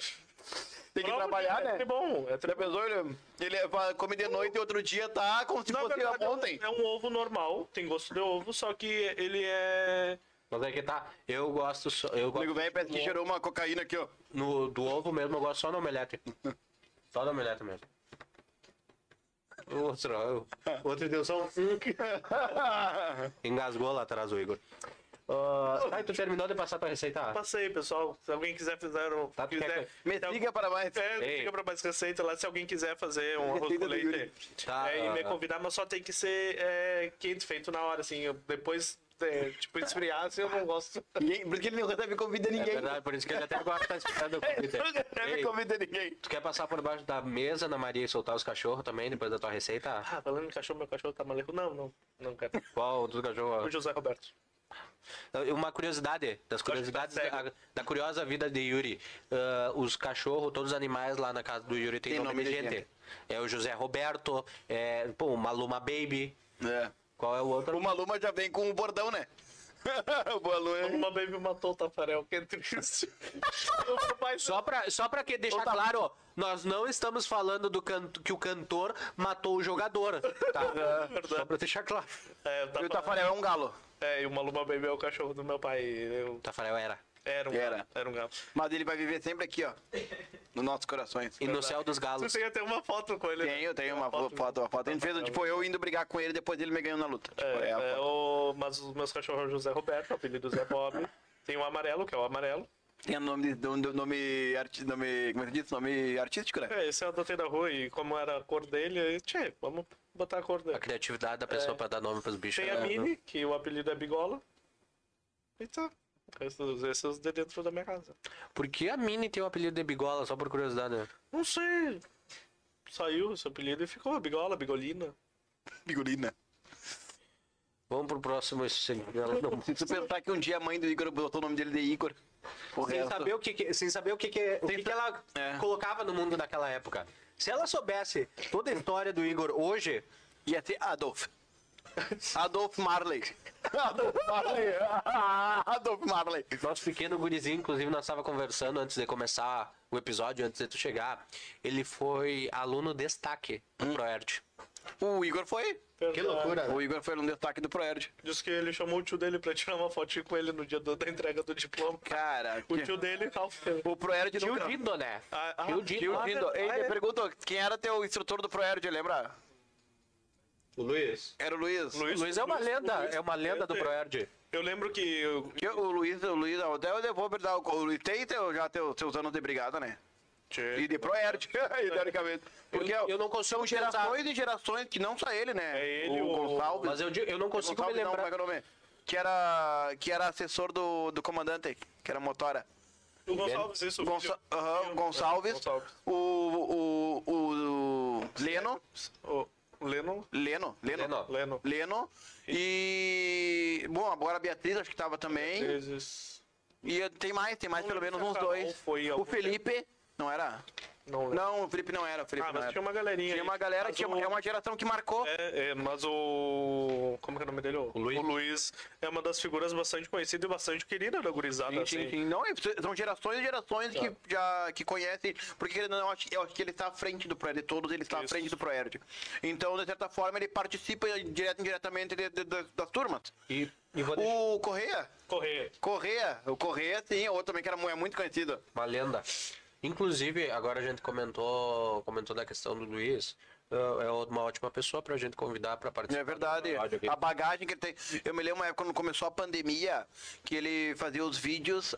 Tem que Prova trabalhar, é né? bom. É tri- pensou? Ele, ele vai- come de noite e outro dia tá como se Na fosse verdade, é um- ontem. é um ovo normal, tem gosto de ovo, só que ele é. Mas é que tá. Eu gosto. Só, eu gosto velho parece que cheirou uma cocaína aqui, ó. no, do ovo mesmo, eu gosto só no omelete. Só no omelete mesmo. Outro, outro deu só um. Engasgou lá atrás o Igor. Uh, tá, e tu terminou de passar tua receita? Passei, pessoal. Se alguém quiser fazer um. Tá, quiser, Me se siga para mais. É, Ei. fica pra mais receita lá. Se alguém quiser fazer um arroz com leite Tá, é, e me convidar, mas só tem que ser é, quente, feito na hora, assim. eu- depois, é, tipo, esfriar, assim, eu não gosto. Ninguém, porque ele não recebe convida É ninguém. verdade, por isso que ele até agora tá esperando o convite. Ele não recebe Ei, convida ninguém. Tu quer passar por baixo da mesa, Ana Maria, e soltar os cachorros também, depois da tua receita? Ah, falando em cachorro, meu cachorro tá maluco. Não, não, não quero. Qual dos cachorros? O José Roberto. Uma curiosidade, das curiosidades tá da, da curiosa vida de Yuri. Ah, os cachorros, todos os animais lá na casa do Yuri tem, Tem nome, nome de de gente. gente. É o José Roberto, é, pô, o Maluma Baby. É. Qual é o outro? O Maluma já vem com o bordão, né? o Maluma é... Uma baby matou o Tafarel, que é triste. Só pra, só pra que deixar claro, nós não estamos falando do canto, que o cantor matou o jogador, tá? Só pra deixar claro. É, o E o. Tafarel é um galo. É, e o Maluma Baby é o cachorro do meu pai. Eu... Tafarel era. Era um Era. galo. Era um galo. Mas ele vai viver sempre aqui, ó. Nos nossos corações. E no céu dos Você galos. tem até uma foto com ele. né? Tenho, tenho uma foto foto, uma foto. A gente fez, tipo, eu indo brigar com ele depois dele me ganhando na luta. Tipo, É, é a é, foto. o... Mas os meus cachorros o José Roberto, o apelido Zé Bob. Tem o amarelo, que é o amarelo. Tem o nome, nome, arti, nome, como é que diz? Nome artístico, né? É, esse eu adotei da rua e como era a cor dele, aí, tchê, vamos botar a cor A dele. criatividade da pessoa pra dar nome pros bichos. Tem é- a Mini, que o apelido é Bigola. E tá. Esses, esses de dentro da minha casa. Por que a Mini tem o apelido de Bigola, só por curiosidade? né? Não sei. Saiu esse apelido e ficou Bigola, Bigolina. Bigolina. Vamos pro próximo. sem- ela não- Se tu pensar que um dia a mãe do Igor botou o nome dele de Igor. Sem resto- saber o que, que- sem saber o que, que, o que, que ela É. colocava no mundo naquela época. Se ela soubesse toda a história do Igor hoje, Ia ser Adolf. Adolf Marley. Adolf Marley. Adolf Marley. Nosso pequeno gurizinho, inclusive, nós estava conversando antes de começar o episódio, antes de tu chegar. Ele foi aluno destaque do Proerd. O Igor foi. Que loucura. O Igor foi no destaque do Proerd. Diz que ele chamou o tio dele pra tirar uma fotinho com ele no dia do- da entrega do diploma. Cara, O que- tio dele, Ralph. o Proerd Tio nunca... Dindo, né? Ah, ah, Tio Dindo. Tio Ah, Dindo. Ele ah, é. perguntou quem era teu instrutor do Proerd, lembra? O Luiz. Era o Luiz. O Luiz é uma lenda, Luiz- é uma lenda do Luiz- Proerd. Eu lembro que. eu- Que o Luiz, o Luiz, até eu vou perguntar, o Luiz tem teu, já teu, seus anos de brigada, né? E de Proerd, teoricamente. Porque Eu- eu não consigo são gerações e gerações, que não só ele, né? É ele, o, o- Gonçalves. Mas eu, eu não consigo me Gonçalves, não, lembrar. como é que é o nome? Que era, que era assessor do, do comandante, que era motora. O Gonçalves, isso. o Gonça, vídeo- Gonçalves, Gonçalves. O, o, o, o Leno, O. Leno, Leno, Leno. Leno. Leno e... Bom, agora a Beatriz acho que tava também. Vezes. E tem mais, tem mais Não pelo menos uns dois. foi O Felipe, não era? Não. Não, o Felipe não era, o Felipe Ah, não mas era. tinha uma galerinha. Tinha aí. uma galera, Mas tinha, o- é uma geração que marcou. É, é, mas o. Como que é o nome dele? O, Luiz. Luiz é uma das figuras bastante conhecidas e bastante querida da gurizada. Sim, sim, assim. sim. Não, é- são gerações e gerações que já que conhecem, porque ele não, eu acho, eu acho que ele está à frente do Proerd, todos ele está à Isso. frente do Proerd. Então, de certa forma, ele participa direto e indiretamente de- de- de- das turmas. E, O Correia, Correia. Correia, o Correia, sim, é outro também que era é muito conhecido. uma lenda. Inclusive, agora a gente comentou, comentou da questão do Luiz. É é uma ótima pessoa pra gente convidar pra participar. É verdade. A bagagem que ele tem. Eu me lembro uma época quando começou a pandemia, que ele fazia os vídeos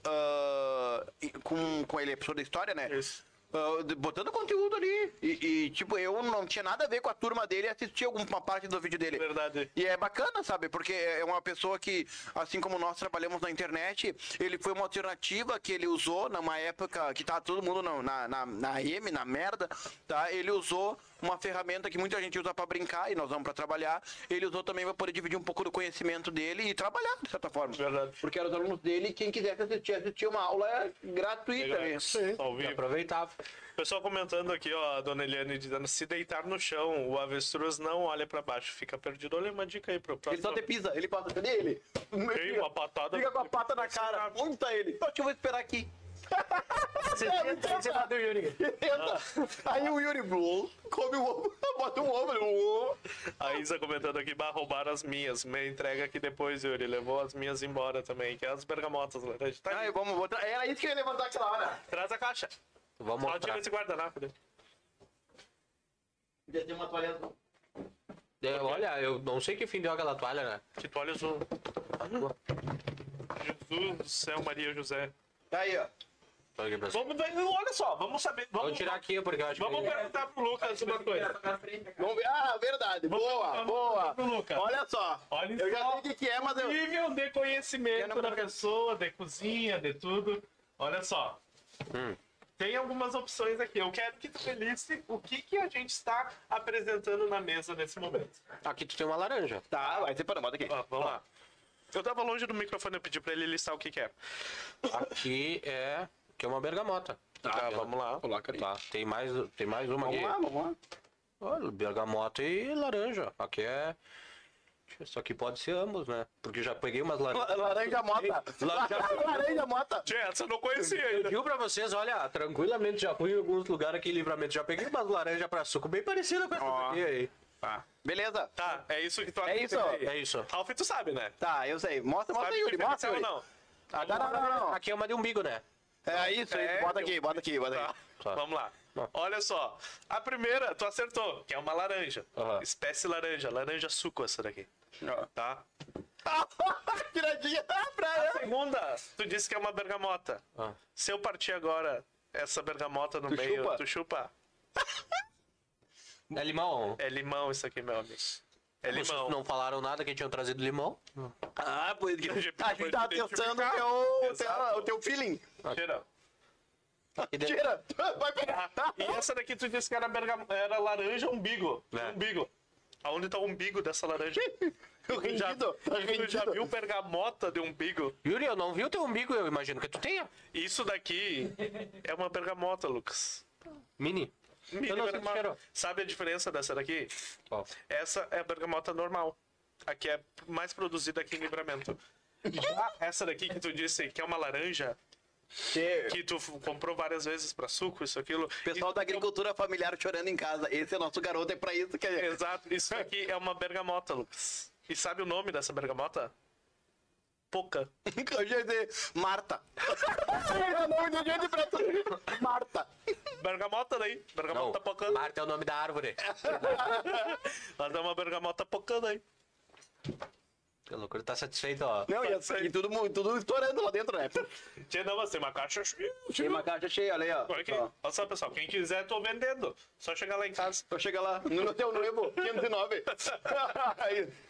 e- com, com ele, é pessoa da história, né? Isso. Ah, botando conteúdo ali. E, e, tipo, eu não tinha nada a ver com a turma dele e assisti alguma parte do vídeo dele. Verdade. E é bacana, sabe? Porque é uma pessoa que, assim como nós trabalhamos na internet, ele foi uma alternativa que ele usou numa época que tava todo mundo na, na, na, na M, na merda, tá? Ele usou uma ferramenta que muita gente usa pra brincar e nós vamos pra trabalhar. Ele usou também pra poder dividir um pouco do conhecimento dele e trabalhar, de certa forma. Verdade. Porque eram os alunos dele, quem quisesse assistir, assistir uma aula gratuita. né? Ao vivo. Aproveitava. Pessoal comentando aqui, ó, a dona Eliane dizendo: se deitar no chão, o avestruz não olha pra baixo, fica perdido. Olha uma dica aí pro Ele próximo. só te pisa, ele passa, cadê ele? Tem uma patada. Fica com a pata na cara. Onde tá ele? Só que eu vou esperar aqui. Você bateu, Yuri. Tenta. Aí o Yuri Blue come o ovo, bota um ovo. ovo. A Isa comentando aqui, bah, roubaram as minhas. Me entrega aqui depois, Yuri. Levou as minhas embora também, que é as bergamotas laranja. Tá Aí aí, vamos botar. Era isso que eu ia levantar aquela hora. traz a caixa. Vamos Só mostrar. tira esse guardanapo dele. Podia ter uma toalha. É, olha, eu não sei que fim deu aquela toalha, né? Que olha azul. Jesus do céu, Maria José. Tá aí, ó. Vamos, olha só, vamos saber. Vou Vamos, tirar aqui porque eu acho vamos que. perguntar pro Lucas uma coisa. Vamos ver. Ah, verdade. Boa, vamos- boa. vamos, Lucas. Olha só. Olha eu já só. sei o que, que é, mas eu. Nível de conhecimento da pessoa, de cozinha, de tudo. Olha só. Hum. Tem algumas opções aqui. Eu quero que tu me liste o que, que a gente está apresentando na mesa nesse momento. Aqui tu tem uma laranja. Tá, vai separando, bota aqui. Ó, vamos lá. Eu tava longe do microfone, eu pedi pra ele listar o que, que é. Aqui é. Que é uma bergamota. Tá, vamos lá. Coloca ali. Tá, tem mais, tem mais uma Vamos aqui. lá, vamos lá. Olha, bergamota e laranja. Aqui é. Isso aqui pode ser ambos, né? Porque já peguei umas laranjas. La- Laranja mota. Laranja mota. Tchê, essa eu não conhecia ainda. Viu pra vocês, olha, tranquilamente já fui em alguns lugares aqui em livramento. Já peguei umas laranjas pra suco bem parecida com essa Ó. daqui aí. Tá. Beleza. Tá, é isso que tu É isso. É isso. Ralf, tu sabe, né? Tá, eu sei. Mostra, mostra aí, que Yuri. Mostra, ou Yuri. não? Ah, não, não, não, não. Aqui é uma de umbigo, né? É isso. É, Bota aqui, bota aqui, bota Tá. aqui. Tá. Vamos lá. Tá. Olha só. A primeira, tu acertou, que é uma laranja. Aham. Espécie laranja. Laranja suco essa daqui. Tá? Tiradinha A pra segunda, tu disse que é uma bergamota. Ah. Se eu partir agora essa bergamota no Tu meio, chupa? tu chupa. É limão. É limão isso aqui, meu amigo. É limão. não falaram nada que tinham trazido limão? Ah, pois que. Pode- A gente tava pode testando o teu, o teu feeling. Tira. E de- Tira. Vai pegar. E essa daqui tu disse que era, bergam... era laranja umbigo. É. Umbigo. Aonde tá o umbigo dessa laranja? O Tu já, rendido. Tá tu já rendido. viu bergamota de umbigo? Yuri, eu não vi o teu umbigo, eu imagino que tu tenha. Isso daqui é uma bergamota, Lucas. Mini. Mini Eu não sei bergamota. Sabe a diferença dessa daqui? Ó. Essa é a bergamota normal. A que é mais produzida aqui em Livramento. Já essa daqui que tu disse que é uma laranja, que tu f- comprou várias vezes pra suco, isso, aquilo. Pessoal e- da agricultura familiar chorando em casa. Esse é nosso garoto, é pra isso que é. Exato, isso aqui é uma bergamota, Lucas. E sabe o nome dessa bergamota? Poca. Eu ia dizer Marta. o nome do gente pra tudo. Marta. Bergamota daí. Bergamota poca. Marta é o nome da árvore. Mas é uma bergamota poca daí. Que loucura, tá satisfeito, ó. Não, e, e tudo, tudo estourando lá dentro, né? Tinha não, tem uma caixa cheia. Tem uma caixa cheia, olha aí, ó. Olha aqui. Ó. Olha só, pessoal. Quem quiser, tô vendendo. Só chegar lá em casa. Então chega lá, no teu noivo, 509.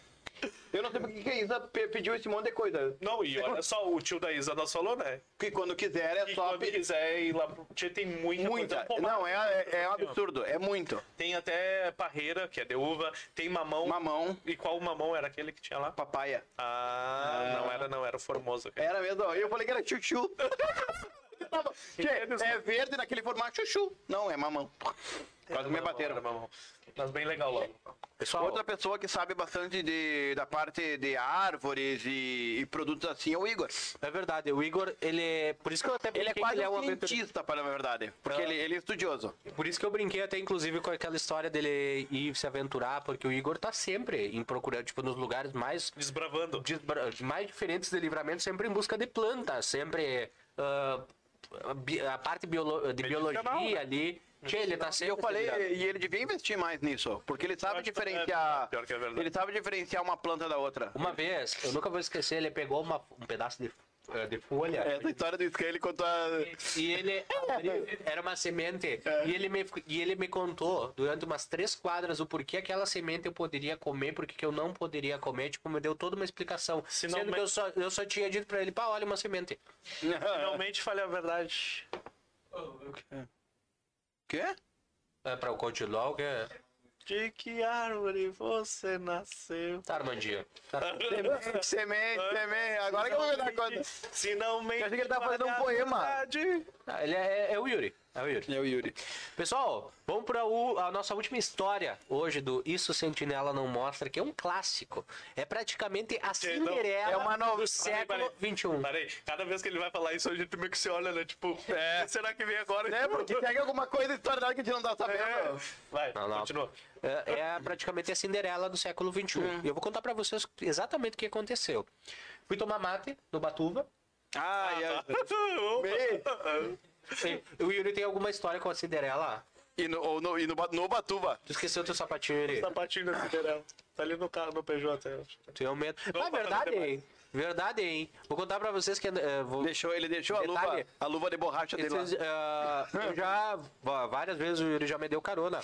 Eu não sei porque que a Isa pe- pediu esse monte de coisa. Não, e olha só, o tio da Isa nós falou, né? Que quando quiser é só. quando quiser ir lá pro Tia, tem muita, Muita. coisa. Não, é, é, é um absurdo. É muito. Tem até parreira, que é de uva. Tem mamão. Mamão, E qual mamão era aquele que tinha lá? papaya. Ah, não era, não. Era o Formoso. Era mesmo, ó. Eu falei que era chuchu. Tava- Tchê, é verde naquele formato chuchu. Não, é mamão. Quase me Era bateram. mamão. Mas bem legal lá. Pessoal, Outra pessoa que sabe bastante de, da parte de árvores e, e produtos assim é o Igor. é verdade, o Igor, ele é... Por isso que eu até Ele é brinquei quase que ele é um aventureiro. cientista, para a verdade. Porque Ah. ele, ele é estudioso. Por isso que eu brinquei até, inclusive, com aquela história dele ir se aventurar, porque o Igor tá sempre em procura, tipo, nos lugares mais Desbravando. desbra- mais diferentes de livramento, sempre em busca de plantas, sempre ah, a parte biolo- de Medicinal, biologia né? ali. Tchê, ele tá E sempre. eu falei, e ele devia investir mais nisso, porque ele sabe é diferenciar. pior que é ele sabe diferenciar uma planta da outra. Uma vez, eu nunca vou esquecer, ele pegou uma- um pedaço de, de folha. Essa história do ele contou a... E ele abriu, era uma semente. E, ele me, e ele me contou durante umas três quadras o porquê aquela semente eu poderia comer, porque que eu não poderia comer. Tipo, me deu toda uma explicação. Se não sendo me- que eu só, eu só tinha dito pra ele, pá, olha uma semente. Finalmente falei a verdade. Quê? É pra o continuar, o que é? De que árvore você nasceu? Tá, Armandinho. Tá. Semente, semente, semente. Agora que eu vou me dar conta. Se não mente. Eu achei que ele tava fazendo um poema. Ah, ele é, é o Yuri. É o Yuri. É o Yuri. Pessoal, vamos para a nossa última história hoje do Isso Sentinela Não Mostra, que é um clássico. É praticamente a Cinderela é uma nova- do século XXI. Peraí, cada vez que ele vai falar isso, a gente meio que se olha, né? Tipo, será que vem agora? É, porque segue alguma coisa história que a gente não tá sabendo. É. Vai, Não, não. continua. É, é praticamente a Cinderela do século XXI. E eu vou contar para vocês exatamente o que aconteceu. Fui tomar mate no Batuva. Ah, é. O Yuri tem alguma história com a Cinderela? E no, ou no, e no, no Batuva. Tu esqueceu teu sapatinho, Yuri? Sapatinho da Cinderela. Tá ali no carro, no Peugeot até. Tu é um medo. Ah, Vamos verdade, hein? Verdade, hein? Vou contar pra vocês que... eh, vou... Deixou, ele deixou a luva, a luva de borracha dele lá. Esses, ah, eu já, várias vezes o Yuri já me deu carona.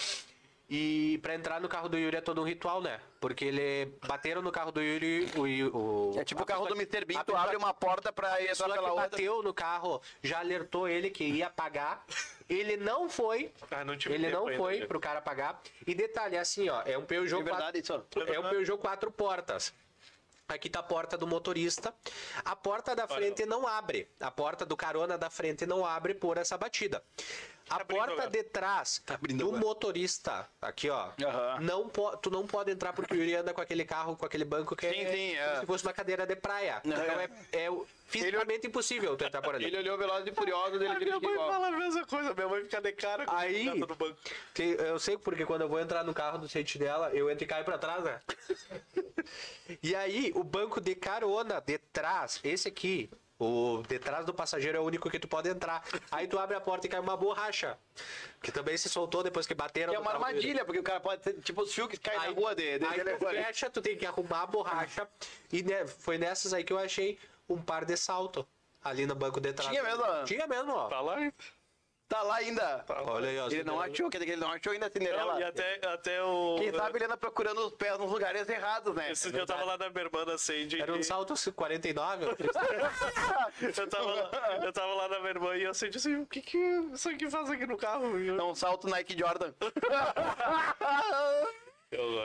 E pra entrar no carro do Yuri é todo um ritual, né? Porque ele bateram no carro do Yuri, o... O É tipo o carro do Mr. Bean, a tu abre uma porta pra A entrar pessoa pela que outra. bateu no carro já alertou ele que ia pagar. Ele não foi. Ah, não tive ele não ainda, foi né? pro cara pagar. E detalhe, é assim, ó, é um Peugeot É verdade quatro- isso. é um Peugeot quatro portas. Aqui tá a porta do motorista. A porta da frente não abre. A porta do carona da frente não abre por essa batida. A abrindo porta agora. de trás abrindo do agora. motorista, aqui ó, Aham. não tu não pode entrar porque o Yuri anda com aquele carro, com aquele banco que Sim, é sim, é. como se fosse uma cadeira de praia. Então é, é fisicamente impossível tu entrar por ali. Ele olhou Velozes e Furiosos, ele A minha dirigiu mãe igual. fala a mesma coisa, minha mãe fica de cara com Aí- do banco. Que eu sei porque quando eu vou entrar no carro do sentinela, eu entro e caio pra trás, né? e aí, o banco de carona de trás, esse aqui, o de trás do passageiro é o único que tu pode entrar. Aí tu abre a porta e cai uma borracha. Que também se soltou depois que bateram Que é uma dele. armadilha, porque o cara pode ser tipo os fios que caem na Aí- rua de, de aí tu telefone. fecha, tu tem que arrumar a borracha. E né, foi nessas aí que eu achei um par de salto. Ali no banco de trás. Tinha mesmo? Tinha mesmo, ó. Tá lá? Tá lá ainda. Olha aí, ó. Ele não achou, quer dizer que ele não achou ainda a Não, Cinderela. e até, até o. Quem sabe ele anda procurando os pés nos lugares errados, né? Esse dia eu tava lá na minha irmã, assim. Era um salto 49. eu, tava lá, eu tava lá na minha irmã e eu assim, disse, o que que isso aqui faz aqui no carro? É um salto Nike Jordan.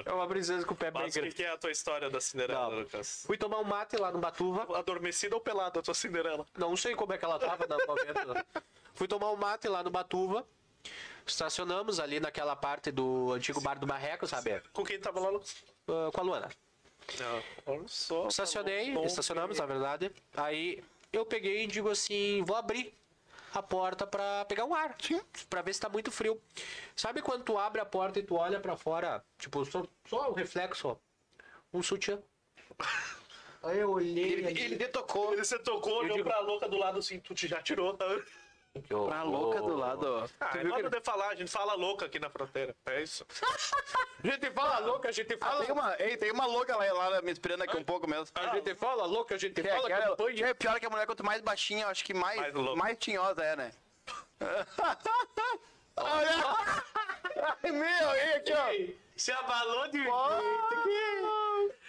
É uma princesa com o pé bem Mas o que, grande. que é a tua história da Cinderela, Não. Lucas? Fui tomar um mate lá no Batuva. Adormecida ou pelada a tua Cinderela? Não sei como é que ela tava momento. Fui tomar um mate lá no Batuva. Estacionamos ali naquela parte do antigo bar do Marreco, sabe? Com quem tava lá, Lucas? Ah, com a Luana. Olha só. Estacionei, Bom, estacionamos, na verdade. Aí eu peguei e digo assim, vou abrir a porta pra pegar um ar. Sim. Pra ver se tá muito frio. Sabe quando tu abre a porta e tu olha pra fora, tipo, só, só o reflexo, ó. Um sutiã. Aí eu olhei Ele, ali, ele detocou. Ele você tocou, olhou pra louca do lado assim, tu já tirou, tá? Que louca do lado, ó. Ah, é de falar, a gente fala louca aqui na fronteira. É isso. A gente fala louca, a gente Ah, fala... tem uma, ei, tem uma louca lá, lá me esperando aqui um pouco mesmo. A gente fala louca, a gente É, fala aquela- campanha. é pior que a mulher, quanto mais baixinha, eu acho que mais, Mais mais, tinhosa é, né? Olha! Ai, meu, ei, aqui, ó. Se abalou de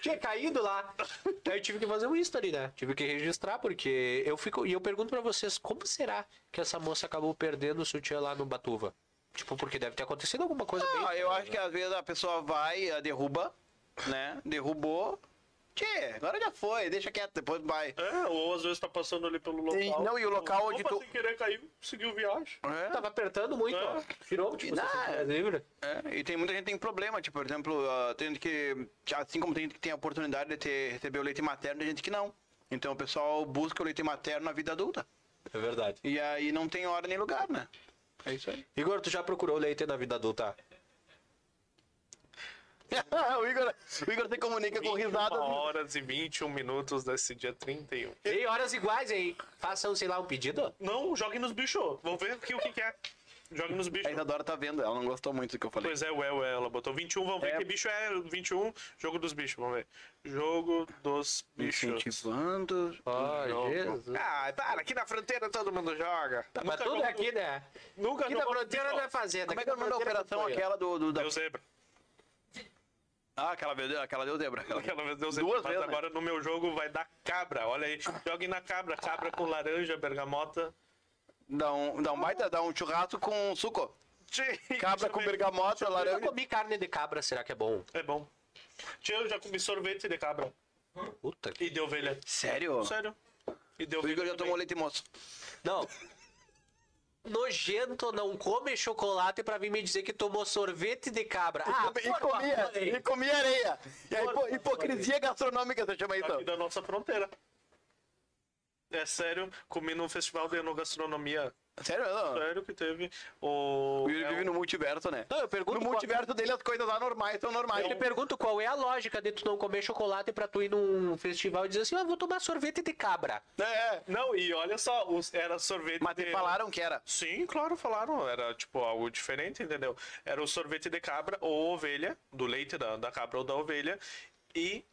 Tinha caído lá. Aí eu tive que fazer um history, né? Tive que registrar, porque eu fico. E eu pergunto pra vocês, como será que essa moça acabou perdendo o sutiã lá no Batuva? Tipo, porque deve ter acontecido alguma coisa bem. Ah, eu acho que às vezes a pessoa vai, eh, derruba, né? Derrubou. Tchê, agora já foi, deixa quieto, depois vai. É, ou às vezes tá passando ali pelo local. Sim, não, e o local onde tu- sem querer caiu, seguiu viagem. É. Tava apertando muito, É. ó. Tirou, tipo, Não, é. livre. É, e tem muita gente que tem problema, tipo, por exemplo, ah, tem gente que, assim como tem gente que tem a oportunidade de ter, receber o leite materno, tem gente que não. Então o pessoal busca o leite materno na vida adulta. É verdade. E aí não tem hora nem lugar, né? É isso aí. Igor, tu já procurou leite na vida adulta? o, Igor, o Igor se comunica com 21 risadas. horas e 21 minutos desse dia 31. Ei, horas iguais aí. Façam, sei lá, um pedido. Não, jogue nos bichos. Vamos ver aqui o que, que é. Jogue nos bichos. A Isadora tá vendo, ela não gostou muito do que eu falei. Pois é, ué, ué, ela botou 21, vamos ver É. que bicho é 21, jogo dos bichos, vamos ver. Jogo dos bichos. Incentivando. Ai, Jogo. Jesus. Ah, para, aqui na fronteira todo mundo joga. Mas tudo jogou é aqui, né? Nunca Aqui na jogou fronteira não é fazenda. Como é que é o na nome da fronteira é operação aquela do. do da... Deu zebra. Ah, aquela, vez- aquela deu zebra. Aquela... Aquela vez deu zebra. Duas Mas vezes, né? agora no meu jogo vai dar cabra. Olha aí. Jogue na cabra. Cabra com laranja, bergamota. Dá um, dá um baita, dá um churrasco com suco. Cabra Deixa eu com bergamota, Eu laranja. comi carne de cabra, será que é bom? É bom. Tia, eu já comi sorvete de cabra. Puta que... E de ovelha. Sério? Sério. E de ovelha Igor já também. tomou leite moço. Não. Nojento não come chocolate pra vir me dizer que tomou sorvete de cabra. Ah, e, por comia, e comia areia. E a hipo- hipocrisia gastronômica, você chama isso? Aqui da nossa fronteira. É sério, comi num festival de enogastronomia. Sério? Não. Sério que teve o. O Yuri é vive no multiverso, né? Não, eu pergunto No qual- multiverso dele as coisas anormais são normais. Eu te pergunto qual é a lógica de tu não comer chocolate pra tu ir num festival e dizer assim, ah, vou tomar sorvete de cabra. É, Não, e olha só, os- era sorvete. mas de- falaram que era. Sim, claro, falaram. Era tipo algo diferente, entendeu? Era o sorvete de cabra ou ovelha, do leite da, da cabra ou da ovelha. E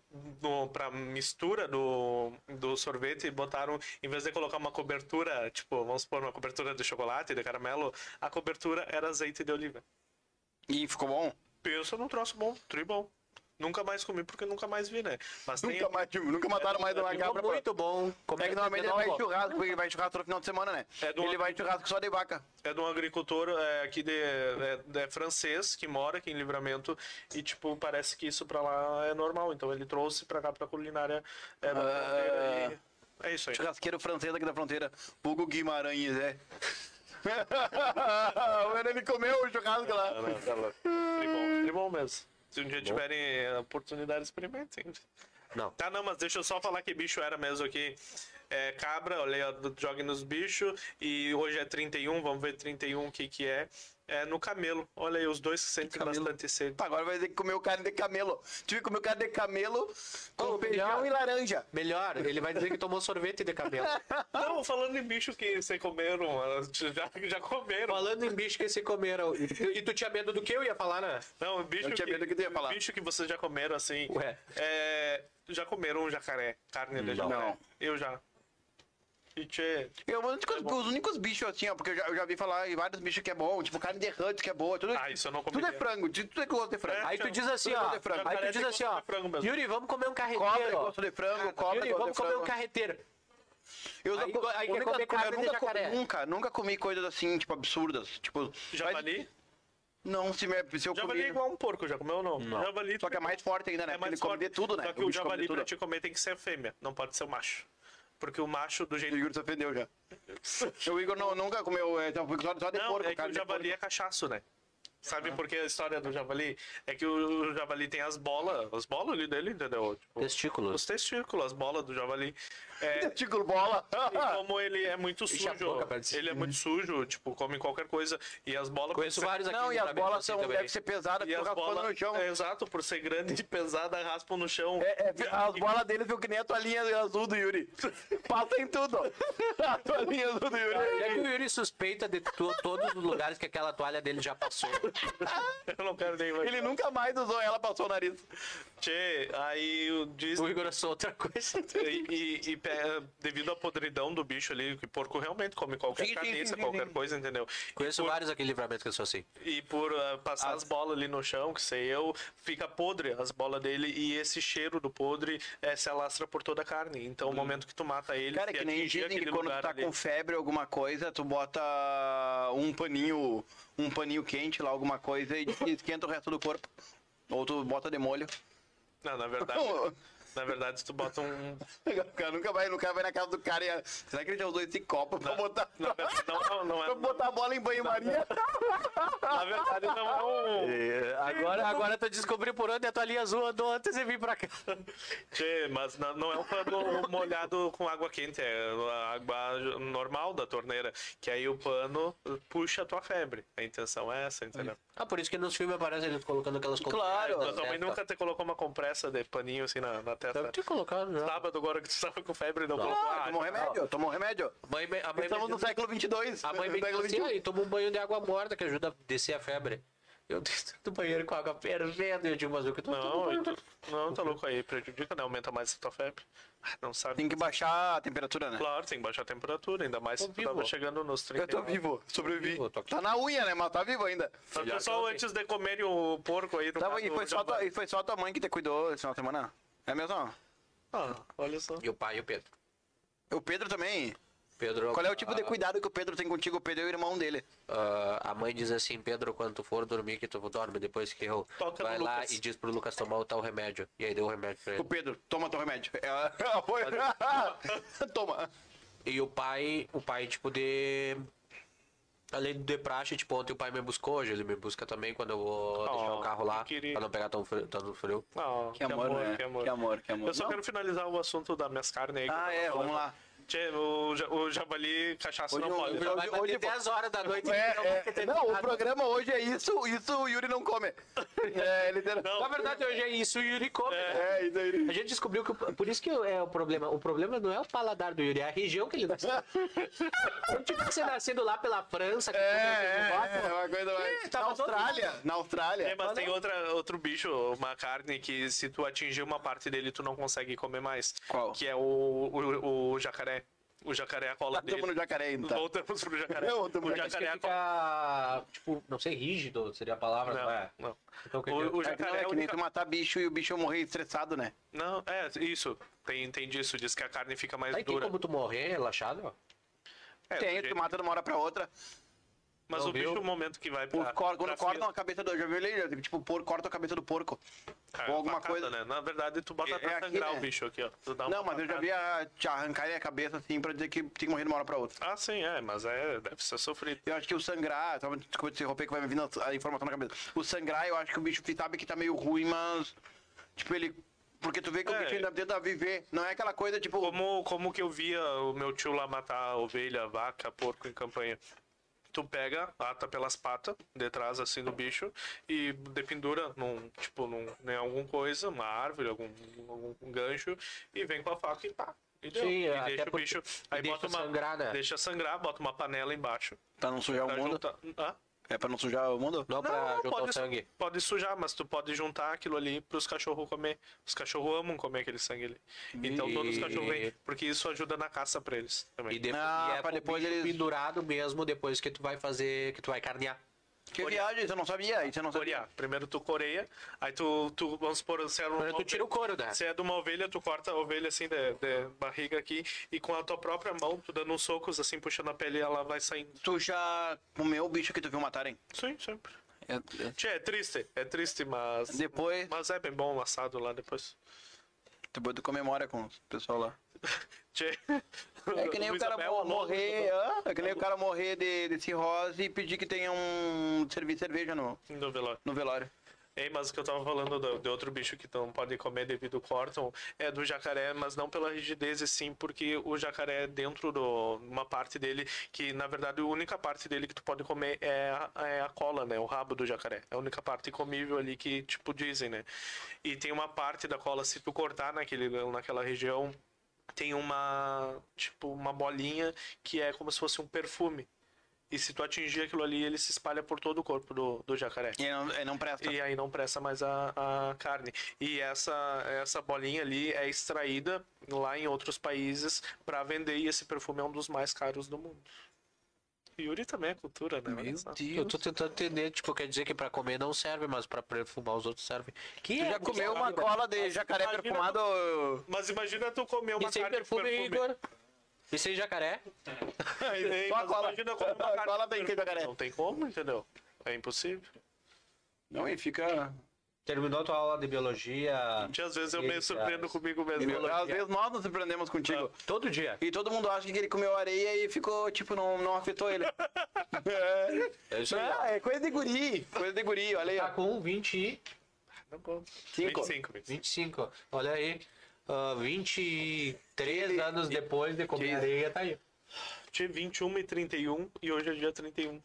pra mistura do, do sorvete, botaram, em vez de colocar uma cobertura, tipo, vamos supor, uma cobertura de chocolate, de caramelo, a cobertura era azeite de oliva. E ficou bom? Pensa num troço bom, tri bom. Nunca mais comi porque nunca mais vi, né? Mas tem- Nunca, mais, nunca mataram mais uma Ficou cabra. pra- muito bom. Como É que normalmente ele vai em churrasco, porque ele vai churrasco no final de semana, né? É Ele vai em churrasco só de vaca. É de um agricultor é, aqui de, é, é francês que mora aqui em Livramento e tipo parece que isso pra lá é normal. Então ele trouxe pra cá pra culinária. É, Ah. e- é isso aí. Churrasqueiro francês aqui da fronteira. Hugo Guimarães, é. Mano, ele comeu o churrasco lá. Tribom, tribom mesmo. Se um dia tiverem oportunidade, experimentem. Não. Tá, não, mas deixa eu só falar que bicho era mesmo aqui. É cabra, olha, jogue nos bichos. E hoje é 31, vamos ver 31 o que que é. É no camelo. Olha aí, os dois sentem camelo? bastante sede. Pá, Agora vai ter que comer carne de camelo. Tive que comer carne de camelo com Ô, feijão melhor. e laranja. Melhor, ele vai dizer que tomou sorvete de cabelo. Não, falando em bicho que vocês comeram, já, já comeram. Falando em bicho que se comeram. E, e tu tinha medo do que eu ia falar, né? Não, bicho Eu tinha que, medo que tu ia falar. bicho que vocês já comeram assim. Ué. É, já comeram um jacaré, carne de Não. jacaré. Não. Eu já. Tchê, Eu, os, únicos, os únicos bichos assim, ó, porque eu já, eu já vi falar em vários bichos que é bom, tipo carne de ranch que é boa, tudo, Ah, isso eu não tudo é frango, tudo é gosto de frango. É. Aí tu diz assim, ó. é frango. Aí tu diz assim, ó. de frango mesmo. Yuri, vamos comer um Cobra é carreteiro. gosto de frango, cobra é Yuri, vamos comer um carreteiro. Eu Aí- nunca- aí quer nunca- comer eu carne de jacaré. nunca, nunca comi coisas assim, tipo, absurdas. Tipo, javali? Não, se, me, se eu Javali é comi. igual um porco, já comeu ou não? Não. Javali Só que é mais forte ainda, né? é Porque mais ele come forte. de tudo, né? Só que O o come javali pra te comer tem que ser fêmea, não pode ser o macho. Porque o macho do O jeito Igor se ofendeu já. o Igor não, nunca comeu, é, só, de Não, porco, é que o javali é cachaço, né? Sabe por que a história do javali? É que o javali tem as bolas, as bolas ali dele, entendeu? Tipo, Testículos. os testículos, as bolas do javali. É, bola. e como ele é muito sujo, boca ele é muito sujo, tipo, come qualquer coisa. E as bolas. Conheço ser- vários aqui. Não, e as bolas assim são, também. deve ser pesadas, E porque as bolas, no chão. é, exato, por ser grande e pesada, raspam no chão. É, é, as bolas dele viu que nem a toalhinha azul do Yuri. Passa em tudo. A toalhinha azul do É Yuri. que o Yuri suspeita de to- todos os lugares que aquela toalha dele já passou. Eu não quero nem Ele nunca mais usou ela, passou o nariz. Tchê, aí o- diz O Igor achou outra coisa. E, e- e pe- devido à podridão do bicho ali, que porco realmente come qualquer Sim, sim, carniça, sim, qualquer sim. coisa, entendeu? Conheço por, vários aqui em livramento que são assim. E por ah, passar as bolas ali no chão, que sei eu, fica podre as bolas dele e esse cheiro do podre eh, se alastra por toda a carne. Então, o momento que tu mata ele, Cara, que nem dizem que quando tu tá ali- com febre ou alguma coisa, tu bota um paninho, um paninho quente lá, alguma coisa, e esquenta o resto do corpo. Ou tu bota de molho. Não, na verdade, na verdade, tu bota um... O cara nunca vai, nunca vai na casa do cara e. Será que ele já usou esse copo pra botar. Na verdade, não, não, não Pra é... botar a bola em banho-maria? Na verdade, não é um... Agora, agora tu descobriu por onde a tua linha azul andou antes de vir pra cá. Tchê, mas não, não é um pano molhado com água quente, é a água normal da torneira, que aí o pano puxa a tua febre. A intenção é essa, entendeu? Ah, por isso que nos filmes aparece eles colocando aquelas Claro. Tua mãe nunca te colocou uma compressa de paninho assim na, na testa. Deve ter colocado já. Sábado agora que tu estava com febre e não, Não. colocou. Ah, Ah, tomou remédio, tomou remédio. Mãe, a mãe Estamos me- no século 22. A mãe século assim, 21. aí toma um banho de água morta que ajuda a descer a febre. Eu dentro do banheiro com água fervendo e eu digo, mas o que tu Não, e tu- não, tá louco aí, prejudica, né? Aumenta mais a tua febre. Ah, Não sabe. Tem que baixar a temperatura, né? Claro, tem que baixar a temperatura, ainda mais se Tô tu tava chegando nos 30. Eu tô vivo, sobrevivi. vivo, tô. Tá na unha, né? Mas tá vivo ainda. Pessoal, antes de comerem o porco aí no Tava, caso, e, foi só tua, e foi só tua mãe que te cuidou esse final de semana? É mesmo? Ah, olha só. E o pai e o Pedro. O Pedro também. Pedro Qual é o tipo de ah, cuidado que o Pedro tem contigo? O Pedro é o irmão dele. ah, a mãe diz assim, Pedro, quando tu for dormir, que tu dorme depois que eu. Toca vai lá Lucas. e diz pro Lucas tomar o tal remédio. E aí deu o remédio pra O ele. Pedro, toma teu remédio. Ela, ela foi. toma. E o pai, o pai, tipo, de. Além de praxe, tipo, ontem o pai me buscou, hoje ele me busca também quando eu vou deixar Oh, o carro lá, que querido. pra não pegar tão frio. Tão frio. Ah, Que amor, né? que amor. Que amor, que amor. Eu só Não? quero finalizar o assunto das minhas carnes aí. que Ah, é, falando. vamos lá. Tchê, o, o javali cachaça Hoje não pode. tá? Vai bater hoje- 10 horas da noite. É, é, não, o programa hoje é isso, isso o Yuri não come. É, ele Não. Na verdade, hoje é isso e o Yuri come. né? É, isso aí. A gente descobriu que. Por isso que é o problema. O problema não é o paladar do Yuri, é a região que ele nasceu. Se ele tivesse nascido lá pela França, que É, é, é, uma coisa mais. Na Austrália, na Austrália. É, mas tem outra, outro bicho, uma carne que se tu atingir uma parte dele, tu não consegue comer mais. Qual? Que é o, o, o jacaré. O jacaré é a cola dele. Estamos no jacaré, então. Voltamos pro jacaré. Não, voltamos o pro jacaré é cola. fica, tipo, não sei, rígido seria a palavra, não, é? Não, não. Então, o O, é? o É que, não, jacaré é é a que nem única... tu matar bicho e o bicho morrer estressado, né? Não, é, isso. Tem, tem disso. Diz que a carne fica mais Aí tem dura. como tu morrer relaxado, ó? É, Tem, tu jeito- mata de uma hora pra outra. Mas Não o bicho, viu? o momento que vai pra... cor, quando pra cortam fila- a cabeça do. Já viu ele? Tipo, por, corta a cabeça do porco. É, ou alguma coisa. Né? Na verdade, tu bota É- pra é aqui, sangrar né? o bicho aqui, ó. Não, mas eu já vi a, te arrancarem a cabeça assim pra dizer que tem que morrer de uma hora pra outra. Ah, sim, é, mas é, deve ser sofrido. Eu acho que o sangrar, só desculpa te interromper que vai me vindo a informação na cabeça. O sangrar, eu acho que o bicho sabe que tá meio ruim, mas. Tipo, ele. Porque tu vê que o É. bicho ainda tenta viver. Não é aquela coisa tipo. Como, como que eu via o meu tio lá matar ovelha, vaca, porco em campanha? Tu pega, ata pelas patas, de trás assim do bicho, e dependura num, tipo, num, em algum coisa, uma árvore, algum, algum gancho, e vem com a faca e pá. E, deu. Sim, e até deixa o bicho. e Aí deixa bota uma. sangrar, né? Deixa sangrar, bota uma panela embaixo. Pra não sujar o mundo. juntar- Ah? É pra não sujar o mundo? Não, pra Não, juntar pode, o sangue. pode sujar, mas tu pode juntar aquilo ali pros cachorros comer. Os cachorros amam comer aquele sangue ali. Então todos os cachorros vêm, porque isso ajuda na caça pra eles também. E, de, Ah, e é pra depois eles- pendurado mesmo depois que tu vai fazer, que tu vai carnear. Que viagem, você não sabia? Isso eu não sabia. Corear. Primeiro tu coreia, aí tu, tu vamos supor, se é uma tu tira o couro, né? Se é de uma ovelha, tu corta a ovelha assim, de, de barriga aqui, e com a tua própria mão, tu dando uns socos assim, puxando a pele, ela vai saindo. Tu já comeu o bicho que tu viu matarem? Sim, sempre. É- é- Tchê, é triste, é triste, mas. Depois, Mas é bem bom o assado lá depois. depois tu comemora com o pessoal lá. É que nem o cara Abel, alô, morrer. hã? É que nem o cara morrer de, de cirrose e pedir que tenha um. servir cerveja no, No velório. no velório. Ei, mas o que eu tava falando do- de outro bicho que não pode comer devido ao Corton é do jacaré, mas não pela rigidez, e sim porque o jacaré é dentro de uma parte dele que, na verdade, a única parte dele que tu pode comer é a, é a cola, né? O rabo do jacaré. É a única parte comível ali que, tipo, dizem, né? E tem uma parte da cola, se tu cortar naquele, naquela região, tem uma, tipo, uma bolinha que é como se fosse um perfume. E se tu atingir aquilo ali, ele se espalha por todo o corpo do, do jacaré. E não, e não presta. E aí não presta mais a, a carne. E essa, essa bolinha ali é extraída lá em outros países para vender e esse perfume é um dos mais caros do mundo. Yuri também é cultura, né? Olha só. Eu tô tentando entender, tipo, quer dizer que pra comer não serve, mas pra perfumar os outros serve. Que Tu é já comeu uma cola de jacaré Imagina perfumado? Mas imagina tu comer uma E sem carne perfume, com perfume. Igor? E sem jacaré? Ei, Só mas cola. imagina comer uma cola tem que jacaré. Não tem como, entendeu? É impossível. Não, e fica. Terminou tua aula de biologia Gente, às vezes eu me surpreendo comigo mesmo. Biologia. Às vezes nós nos surpreendemos contigo. todo dia. E todo mundo acha que ele comeu areia e ficou, tipo, não, não afetou ele. é. É isso aí. Não, é coisa de guri. Coisa de guri, olha aí. Tá com 20 e Não. Cinco. 25, 25. 25. Olha aí. Ah, 23 Ele- anos depois de comer que- areia, tá aí. Tinha 21 e 31 e hoje é dia 31.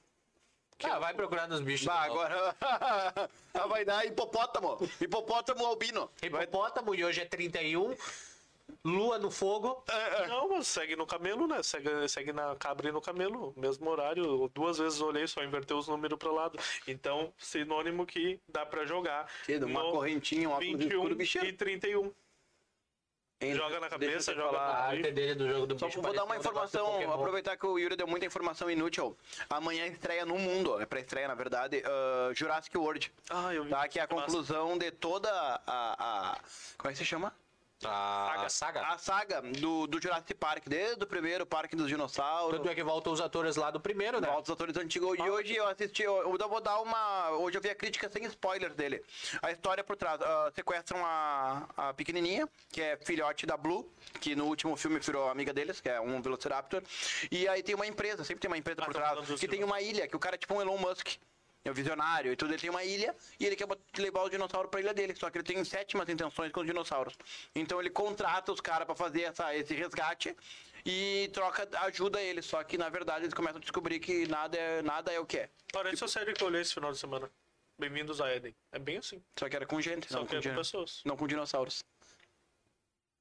Ah, vai procurar nos bichos. Bah, agora Ah, vai dar hipopótamo. Hipopótamo albino. Hipopótamo e hoje é 31. Lua no fogo. Não, mas segue no camelo, né? Segue, segue na cabra e no camelo, mesmo horário. Duas vezes olhei, só inverteu os números para lado. Então, sinônimo que dá para jogar. Que, uma correntinha, um óculos escuro, 21 bicho. e 31. Joga na cabeça, joga A falar. arte dele do jogo do Só bicho. vou dar uma um informação, aproveitar que o Yuri deu muita informação inútil. Amanhã estreia no mundo, é pra estreia na verdade, ah, Jurassic World. Ah, eu vi. Tá? Que é a Massa. conclusão de toda a, a- Como é que se chama? A saga. A saga do, do Jurassic Park, desde o primeiro Parque dos Dinossauros. Tanto é que voltam os atores lá do primeiro, né? Volta os atores antigos. E hoje eu assisti, eu, eu vou dar uma. Hoje eu vi a crítica sem spoilers dele. A história por trás. ah, sequestram a, a pequenininha, que é filhote da Blue, que no último filme virou amiga deles, que é um Velociraptor. E aí tem uma empresa, sempre tem uma empresa Ah, por tá trás, que tem uma ilha, que o cara é tipo um Elon Musk. É o visionário e tudo, ele tem uma ilha e ele quer levar o dinossauro pra ilha dele, só que ele tem sétimas intenções com os dinossauros. Então ele contrata os caras pra fazer essa, esse resgate e troca, ajuda eles, só que na verdade eles começam a descobrir que nada é, nada é o que é. Parece a série que eu olhei esse final de semana. Bem-vindos a Eden. É bem assim. Só que era com gente, Só não que com, é com pessoas. não com dinossauros.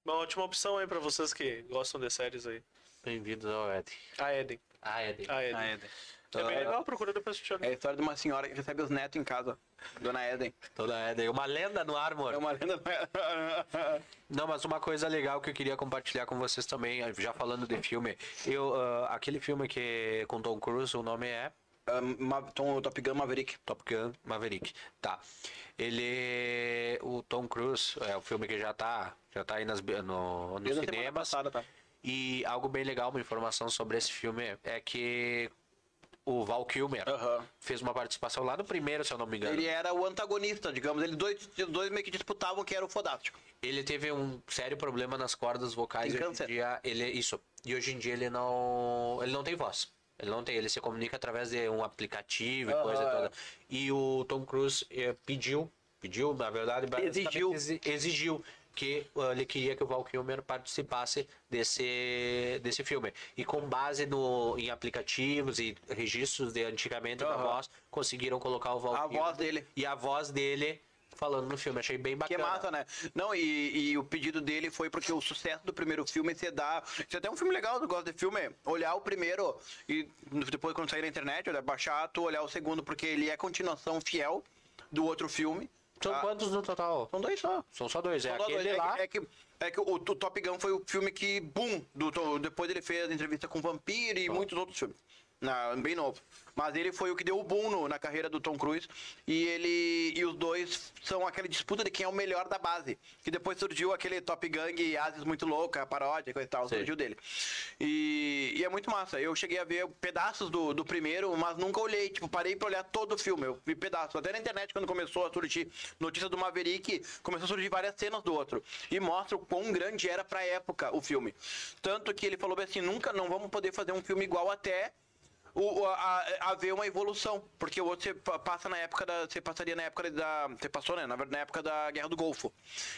Uma ótima opção aí pra vocês que gostam de séries aí. Bem-vindos ao Ed. A Eden. Ah, Ed. A Eden. A Eden. É bem Ah. legal, procura depois assistir. É a história de uma senhora que recebe os netos em casa. Dona Eden. Toda Ed. Uma lenda no ar, amor. É uma lenda. Não, mas uma coisa legal que eu queria compartilhar com vocês também, já falando de filme. Eu, ah, aquele filme que com Tom Cruise, o nome é Ah, Ma- Tom, Top Gun Maverick. Top Gun Maverick. Tá. Ele. O Tom Cruise, é o filme que já tá, já tá aí nas, no, no Desde a semana cinema. passada, tá? E algo bem legal, uma informação sobre esse filme é que o Val Kilmer Aham. fez uma participação lá no primeiro, se eu não me engano. Ele era o antagonista, digamos. Eles dois, dois meio que disputavam quem era o fodástico. Ele teve um sério problema nas cordas vocais. Tem hoje câncer. em dia ele isso. E hoje em dia ele não ele não tem voz. Ele não tem, ele se comunica através de um aplicativo e Aham. coisa toda. E o Tom Cruise eh, pediu, pediu, na verdade, Exigiu. exi- exigiu que uh, ele queria que o Val Kilmer participasse desse, desse filme. E com base no, em aplicativos e registros de antigamente da Aham. voz, conseguiram colocar o Val A Kilmer voz dele. e a voz dele falando no filme. Achei bem Que bacana. massa, né? Não, e, e o pedido dele foi porque o sucesso do primeiro filme se dá. Isso é até um filme legal, eu gosto de filme. Olhar o primeiro e depois, quando sair na internet, olhar, baixar, tu olhar o segundo, porque ele é continuação fiel do outro filme. São tá? quantos no total? São dois só. São só dois. É São só aquele dois. É lá. que- É que, é que o, o Top Gun foi o filme que, boom, do, depois ele fez a entrevista com o Vampiro e muitos outros filmes. Na- bem novo. Mas ele foi o que deu o boom no- na carreira do Tom Cruise. E ele e os dois são aquela disputa de quem é o melhor da base. Que depois surgiu aquele Top Gang Ases muito louca, paródia, coisa e tal, Sim. surgiu dele. E, e é muito massa. Eu cheguei a ver pedaços do, do primeiro, mas nunca olhei. Tipo, parei pra olhar todo o filme. Eu vi pedaços. Até na internet, quando começou a surgir notícia do Maverick, começou a surgir várias cenas do outro. E mostra o quão grande era pra época o filme. Tanto que ele falou assim: nunca não vamos poder fazer um filme igual até o, a, haver uma evolução. Porque você pa- passa na época da. Você passaria na época da. Você passou, né? Na, na época da Guerra do Golfo.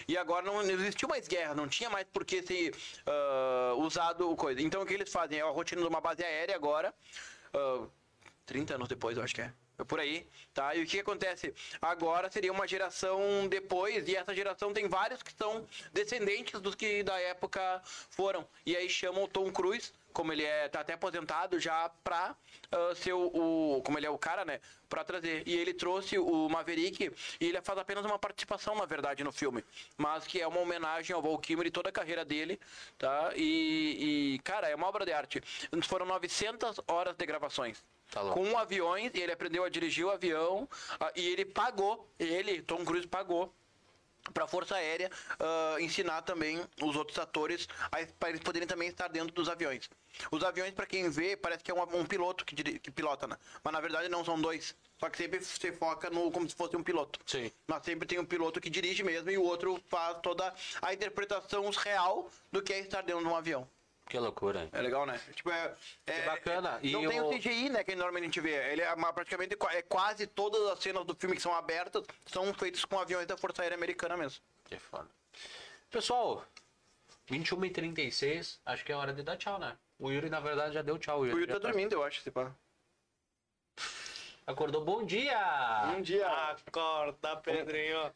E agora não, não existiu mais guerra, não tinha mais por que ser ah, usado o coisa. Então o que eles fazem? É a rotina de uma base aérea agora. ah, 30 anos depois, eu acho que é. É por aí, tá? E o que acontece? Agora seria uma geração depois, e essa geração tem vários que são descendentes dos que da época foram. E aí chamam o Tom Cruise, como ele é, tá até aposentado já, pra ah, ser o, o- Como ele é o cara, né? Pra trazer. E ele trouxe o Maverick, e ele faz apenas uma participação, na verdade, no filme. Mas que é uma homenagem ao Val Kilmer e toda a carreira dele, tá? E, e, cara, é uma obra de arte. Foram 900 horas de gravações Tá com aviões, e ele aprendeu a dirigir o avião, ah, e ele pagou, ele, Tom Cruise, pagou para a Força Aérea ah, ensinar também os outros atores para eles poderem também estar dentro dos aviões. Os aviões, para quem vê, parece que é um, um piloto que, que pilota, né? Mas na verdade não são dois. Só que sempre você foca no como se fosse um piloto. Sim. Mas sempre tem um piloto que dirige mesmo e o outro faz toda a interpretação real do que é estar dentro de um avião. Que loucura. É legal, né? Tipo, é. é Que bacana. é- E não tem o- o CGI, né? Que normalmente a gente vê. Ele é uma- praticamente é quase todas as cenas do filme que são abertas são feitas com aviões da Força Aérea Americana mesmo. Que foda. Pessoal, 21h36, acho que é hora de dar tchau, né? O Yuri, na verdade, já deu tchau. O Yuri já tá dormindo, eu acho, se pá. Acordou, bom dia! Um dia. Acorda, Pedrinho.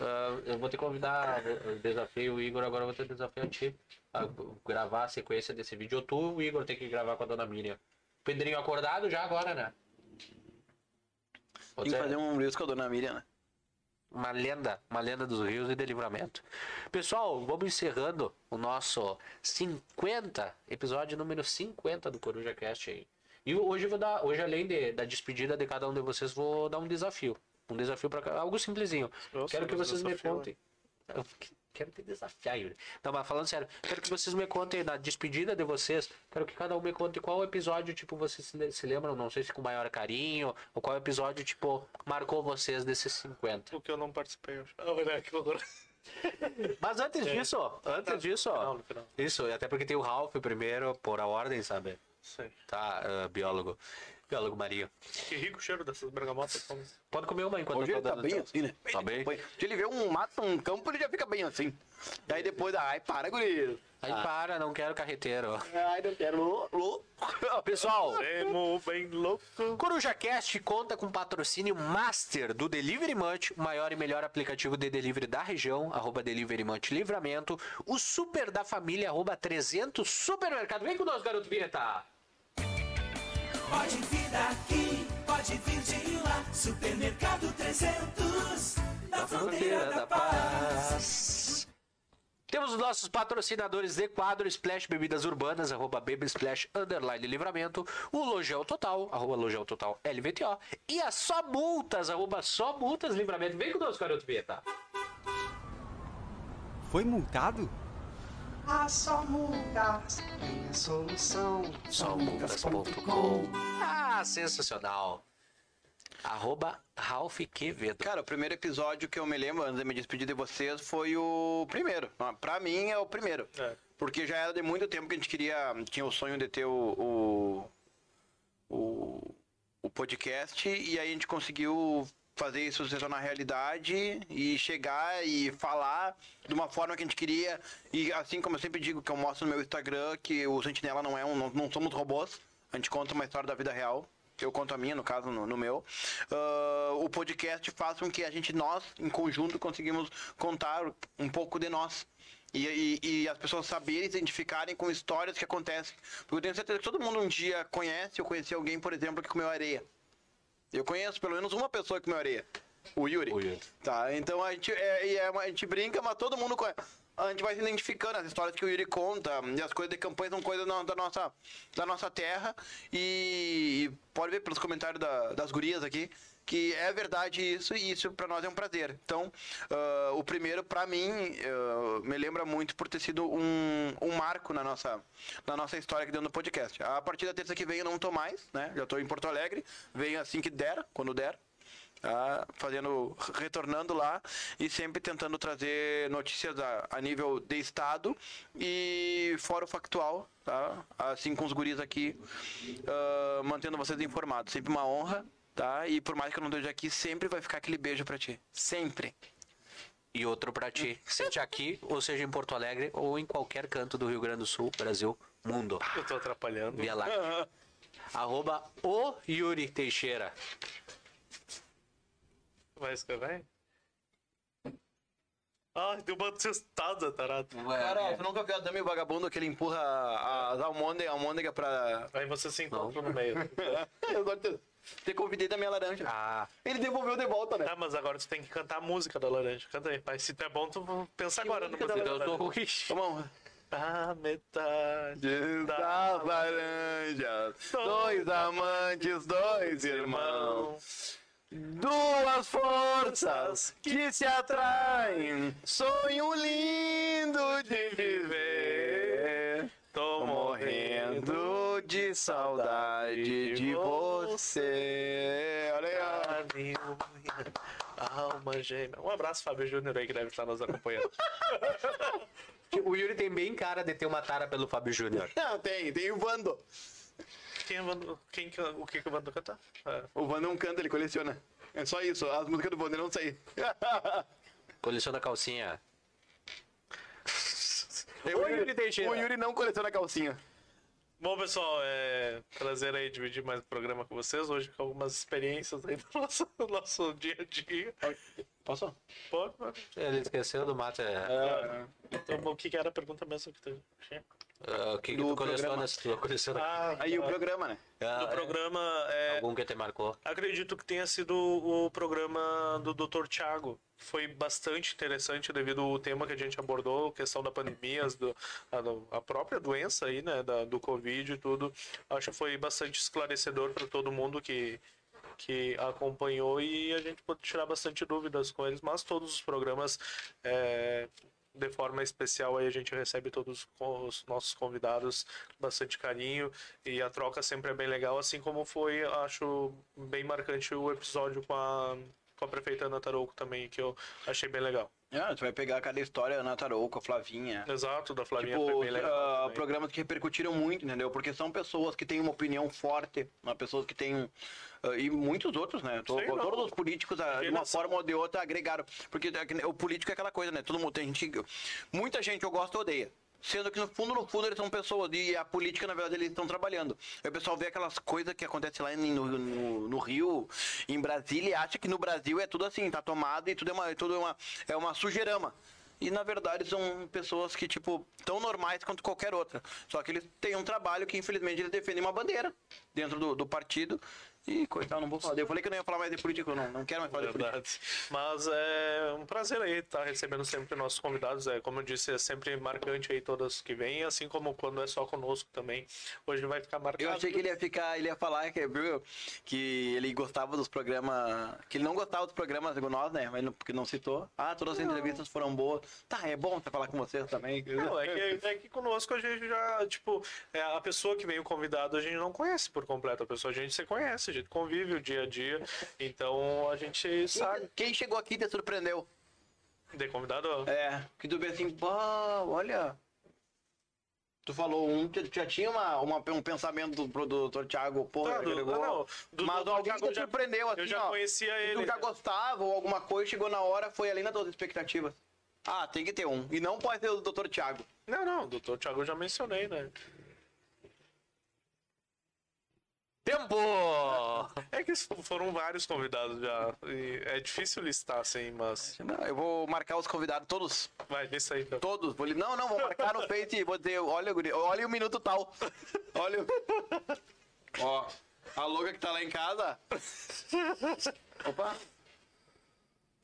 Ah, eu vou ter que convidar, eu desafio o Igor, agora eu vou ter que desafiar a ti a gravar a sequência desse vídeo. Ou tu, o Igor, tem que gravar com a dona Miriam. Pedrinho acordado já agora, né? Pode Tem que fazer um Reels com a dona Miriam, né? uma lenda, uma lenda dos rios e de livramento. Pessoal, vamos encerrando o nosso 50, episódio número 50 do Coruja Cast aí. E hoje eu vou dar, hoje além de, da despedida de cada um de vocês, vou dar um desafio. Um desafio para algo simplesinho. Nossa, quero que vocês me contem. Quero te desafiar, Yuri. Não, mas falando sério, quero que vocês me contem na despedida de vocês. Quero que cada um me conte qual episódio, tipo, vocês se, le- se lembram, não sei se com maior carinho, ou qual episódio, tipo, marcou vocês desses 50. O que eu não participei hoje. Ah, olha que horror. Mas antes disso, antes disso, No final, no final. isso, até porque tem o Ralph primeiro, por a ordem, sabe? Sei. Tá, ah, biólogo. Biólogo Maria. Que rico o cheiro dessas bergamotas. Pode comer uma enquanto Hoje eu ele tá dando bem assim, né? Tá bem? Se ele vê um mato, um campo, ele já fica bem assim. E aí depois, ai, para, guri. Aí para, não quero carreteiro. Ai, não quero. Lu, lu. Pessoal, Emo bem louco. Coruja Cast conta com patrocínio master do Delivery Munch, o maior e melhor aplicativo de delivery da região, arroba Delivery Munch Livramento, o super da família, arroba 300 Supermercado. Vem com nós, garoto Vinheta! Pode vir daqui, pode vir de lá. Supermercado 300, na fronteira da paz. Temos os nossos patrocinadores de quadro Splash Bebidas Urbanas, arroba Baby Splash Underline Livramento, o Logel Total, arroba Logel Total LVTO, e a Só Multas, arroba Só Multas Livramento. Vem conosco, garoto Vinheta. Foi multado? A só multas tem a solução. Somultas.com Ah, sensacional. Arroba Ralph Quevedo. Cara, o primeiro episódio que eu me lembro, antes de me despedir de vocês, foi o primeiro. Ah, Pra mim é o primeiro. É. Porque já era de muito tempo que a gente queria. Tinha o sonho de ter o. o, o, o podcast. E aí a gente conseguiu fazer isso se tornar realidade e chegar e falar de uma forma que a gente queria. E assim como eu sempre digo que eu mostro no meu Instagram, que o Sentinela não é um. não, não somos robôs. A gente conta uma história da vida real. Eu conto a minha, no caso, no, no meu. Ah, o podcast faz com que a gente, nós, em conjunto, conseguimos contar um pouco de nós. E, e, e as pessoas saberem identificarem com histórias que acontecem. Porque eu tenho certeza que todo mundo um dia conhece ou conheceu alguém, por exemplo, que comeu areia. Eu conheço pelo menos uma pessoa que areia. O Yuri. O Yuri. Tá, então a gente, é, é a gente brinca, mas todo mundo conhece. a gente vai se identificando, as histórias que o Yuri conta, e as coisas de campanha são coisas da da nossa, da nossa terra. E, e pode ver pelos comentários da- das gurias aqui que é verdade isso e isso pra nós é um prazer. Então, ah, o primeiro pra mim ah, me lembra muito por ter sido um, um marco na nossa, na nossa história aqui dentro do podcast. A partir da terça que vem eu não tô mais, né? Já tô em Porto Alegre, venho assim que der, quando der. Tá? fazendo, retornando lá e sempre tentando trazer notícias a, a nível de estado e fora o factual, tá? Assim com os guris aqui, ah, mantendo vocês informados. Sempre uma honra, tá? E por mais que eu não esteja aqui, sempre vai ficar aquele beijo pra ti. Sempre. E outro pra ti. Seja aqui, ou seja em Porto Alegre, ou em qualquer canto do Rio Grande do Sul, Brasil, mundo. Eu tô atrapalhando. Via lá. Arroba o Yuri Teixeira. Vai escrever? Ai, deu uma testada, tarado. Cara, tu nunca viu a Dama e o Vagabundo que ele empurra a- as almôndegas almôndega pra... Aí você se encontra no meio. eu gosto ter convidei da minha laranja. Ah, Ele devolveu de volta, né? Tá, mas agora tu tem que cantar a música da laranja. Canta aí, pai. Se tu é bom, tu pensa agora no música da da eu tô laranja. ruim. Vamos. A metade Das laranjas, dois amantes, dois irmãos, duas forças que se atraem, sonho lindo de viver. Tô morrendo de saudade de você. Olha aí, unha, Alma gêmea. Um abraço, Fábio Júnior aí, que deve estar nos acompanhando. O Yuri tem bem cara de ter uma tara pelo Fábio Júnior. Não, tem, tem o Vando. Quem, é o Vando- quem, que- o que, que o Vando canta? É. O Vando não canta, ele coleciona. É só isso, as músicas do Vando eu não sei. Coleciona calcinha. o, Yuri o Yuri não coleciona calcinha. Bom, pessoal, é prazer aí dividir mais um programa com vocês. Hoje com algumas experiências aí do nosso, do nosso dia a dia. Posso? Pode, pode. Ele esqueceu do mato. É, É. Então, o que, que era a pergunta mesmo que tu tinha? O que, que Do tu coleciona? programa. Se tu coleciona Ah, Aí o programa, né? Ah, do é, programa. É, algum que te marcou. Acredito que tenha sido o programa do Dr. Tiago. Foi bastante interessante devido ao tema que a gente abordou, questão da pandemia, do- a, a própria doença aí, né, da- do Covid e tudo. Acho que foi bastante esclarecedor para todo mundo que, que acompanhou e a gente pôde tirar bastante dúvidas com eles. Mas todos os programas, é, de forma especial, aí a gente recebe todos os nossos convidados bastante carinho e a troca sempre é bem legal, assim como foi, acho bem marcante o episódio com a, com a prefeita Ana Tarouco também, que eu achei bem legal. Ah, tu vai pegar cada história, Ana Tarouco, a Flavinha. Exato, da Flavinha Tipo, foi bem legal. também. programas que repercutiram muito, entendeu? Porque são pessoas que têm uma opinião forte, uma pessoas que têm. ah, e muitos outros, né? Não. todos os políticos, de uma forma ou de outra, agregaram. Porque é o político é aquela coisa, né? Todo mundo tem gente. Muita gente eu gosto e odeia. Sendo que no fundo, no fundo, eles são pessoas. E a política, na verdade, eles estão trabalhando. Aí o pessoal vê aquelas coisas que acontecem lá no, no, no Rio, em Brasília, e acha que no Brasil é tudo assim, tá tomado e tudo é uma, tudo é uma, é uma sujeirama. E na verdade são pessoas que, tipo, tão normais quanto qualquer outra. Só que eles têm um trabalho que, infelizmente, eles defendem uma bandeira dentro do, do partido. E, coitado, não vou falar. Eu falei que eu não ia falar mais de política, não, não quero mais falar de política. Verdade. Mas é um prazer aí estar recebendo sempre nossos convidados. É, como eu disse, é sempre marcante aí todas que vêm, assim como quando é só conosco também. Hoje vai ficar marcado. Eu achei que ele ia ficar, ele ia falar que, viu, que ele gostava dos programas. Que ele não gostava dos programas igual nós, né? Mas não, porque não citou. Ah, todas as entrevistas foram boas. Tá, é bom falar com vocês também. Não, é que, é que conosco a gente já, tipo, é, a pessoa que vem o convidado a gente não conhece por completo. A pessoa a gente se conhece, a gente convive o dia a dia. Então a gente sabe. Quem chegou aqui te surpreendeu? De convidado, É, que tu vê assim, pô, olha. Tu falou um, tu já tinha uma, uma- um pensamento do produtor Thiago, porra, Tá, do- agregou. ah, não, do mas Dr. alguém Thiago já- surpreendeu, assim, eu já ó, conhecia ele. Tu já gostava ou alguma coisa, chegou na hora, foi além das tuas expectativas. Ah, tem que ter um. E não pode ser o doutor Thiago. Não, não, o doutor Thiago eu já mencionei, né? Tempo! É que foram vários convidados já. e é difícil listar, assim, mas. Não, eu vou marcar os convidados todos. Vai, lista aí então. Todos. Vou, li- não, não, vou marcar no Face e vou dizer, olha, guri, olha o minuto tal. Olha o... Ó, a louca que tá lá em casa. Opa.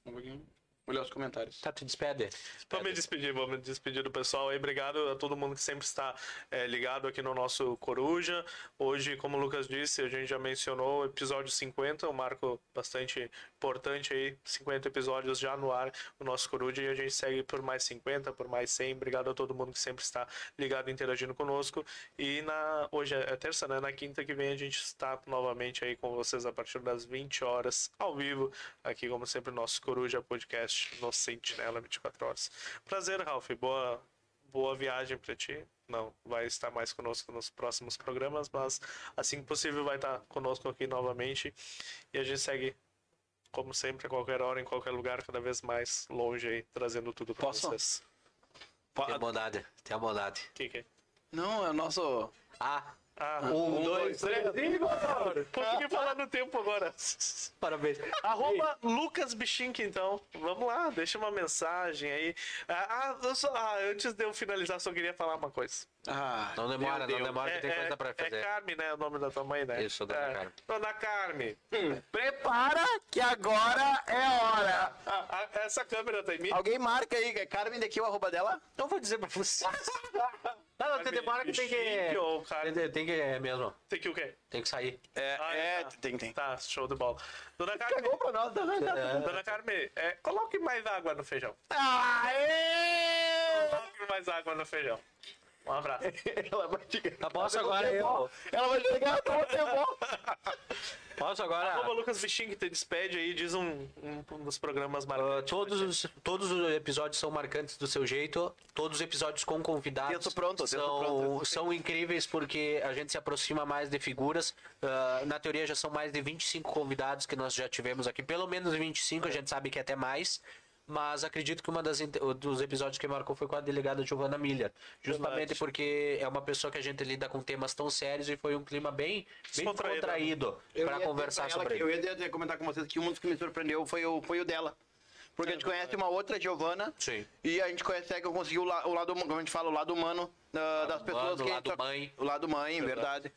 Um pouquinho. Olhar os comentários. Tá, te despede. Vou me despedir, vou me despedir do pessoal aí. Obrigado a todo mundo que sempre está é, ligado aqui no nosso Coruja. Hoje, como o Lucas disse, a gente já mencionou o episódio 50, um marco bastante importante aí. 50 episódios já no ar, o nosso Coruja, e a gente segue por mais 50, por mais 100. Obrigado a todo mundo que sempre está ligado, interagindo conosco. E na hoje é terça, né? Na quinta que vem a gente está novamente aí com vocês a partir das 20 horas, ao vivo, aqui como sempre, no nosso Coruja Podcast no Sentinela 24 horas. Prazer, Ralph. Boa, boa viagem para ti. Não, vai estar mais conosco nos próximos programas, mas assim que possível vai estar conosco aqui novamente. E a gente segue, como sempre, a qualquer hora, em qualquer lugar, cada vez mais longe aí, trazendo tudo para Posso? vocês. Tenha bondade, tenha bondade. O que, que é? Não, é o nosso. Ah, Ah, um, dois, três. Consegui falar no tempo agora. Parabéns. Arroba Lucas Bichink, então. Vamos lá, deixa uma mensagem aí. Ah, ah, eu só- ah, antes de eu finalizar, só queria falar uma coisa. Ah, Não demora, não demora, que tem coisa pra é fazer. Carme, né? O nome da tua mãe, né? Isso, Dona é. Carme. Dona Carme. Prepara que agora é hora. Ah, ah, essa câmera tá em mim? Alguém marca aí, é Carmen daqui o arroba dela? Não vou dizer pra você. Não, não, tem demora que tem que. Ou Carme? Tem, tem que é mesmo. Tem que o quê? Tem que sair. É, Ah, é, tá. tem, tem. Tá, show de bola. Dona Carme, Cagou pra nós, tá vendo? Dona Carme, é, coloque mais água no feijão. Aê! Coloque mais água no feijão. Um abraço. Ela vai te Tá, agora eu. Ela vai ligar pra você, bom. Posso Arroba agora. Lucas Bichink, te despede aí, diz um, um, um dos programas Uh, marcantes. todos, os, todos os episódios são marcantes do seu jeito. Todos os episódios com convidados Texto pronto, texto são, pronto. são incríveis porque a gente se aproxima mais de figuras. Uh, na teoria já são mais de 25 convidados que nós já tivemos aqui. Pelo menos 25, a gente sabe que é até mais. Mas acredito que uma das dos episódios que marcou foi com a delegada Giovanna Miller. Justamente Verdade. porque é uma pessoa que a gente lida com temas tão sérios e foi um clima bem, bem contraído Eu para conversar sobre que- ele. Eu ia comentar com vocês que um dos que me surpreendeu foi o, foi o dela. Porque a gente conhece uma outra Giovana. Sim. E a gente consegue conseguir o, la- o lado, como a gente fala, o lado humano ah, das pessoas humano, que a lado só- mãe. O lado mãe, verdade.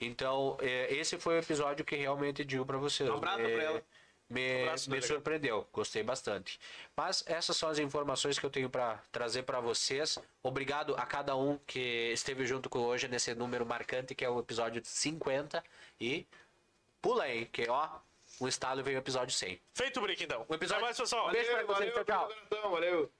Então, é, esse foi o episódio que realmente digo pra vocês. Um abraço me, pra ela. Me, abraço, me delegado. surpreendeu, gostei bastante. Mas essas são as informações que eu tenho pra trazer pra vocês. Obrigado a cada um que esteve junto com hoje nesse número marcante que é o episódio 50 e pula aí, que ó, o estalo veio o episódio 100. Feito o break, então. O episódio- Até mais, pessoal. Beijo pra vocês, tchau, tchau. Valeu.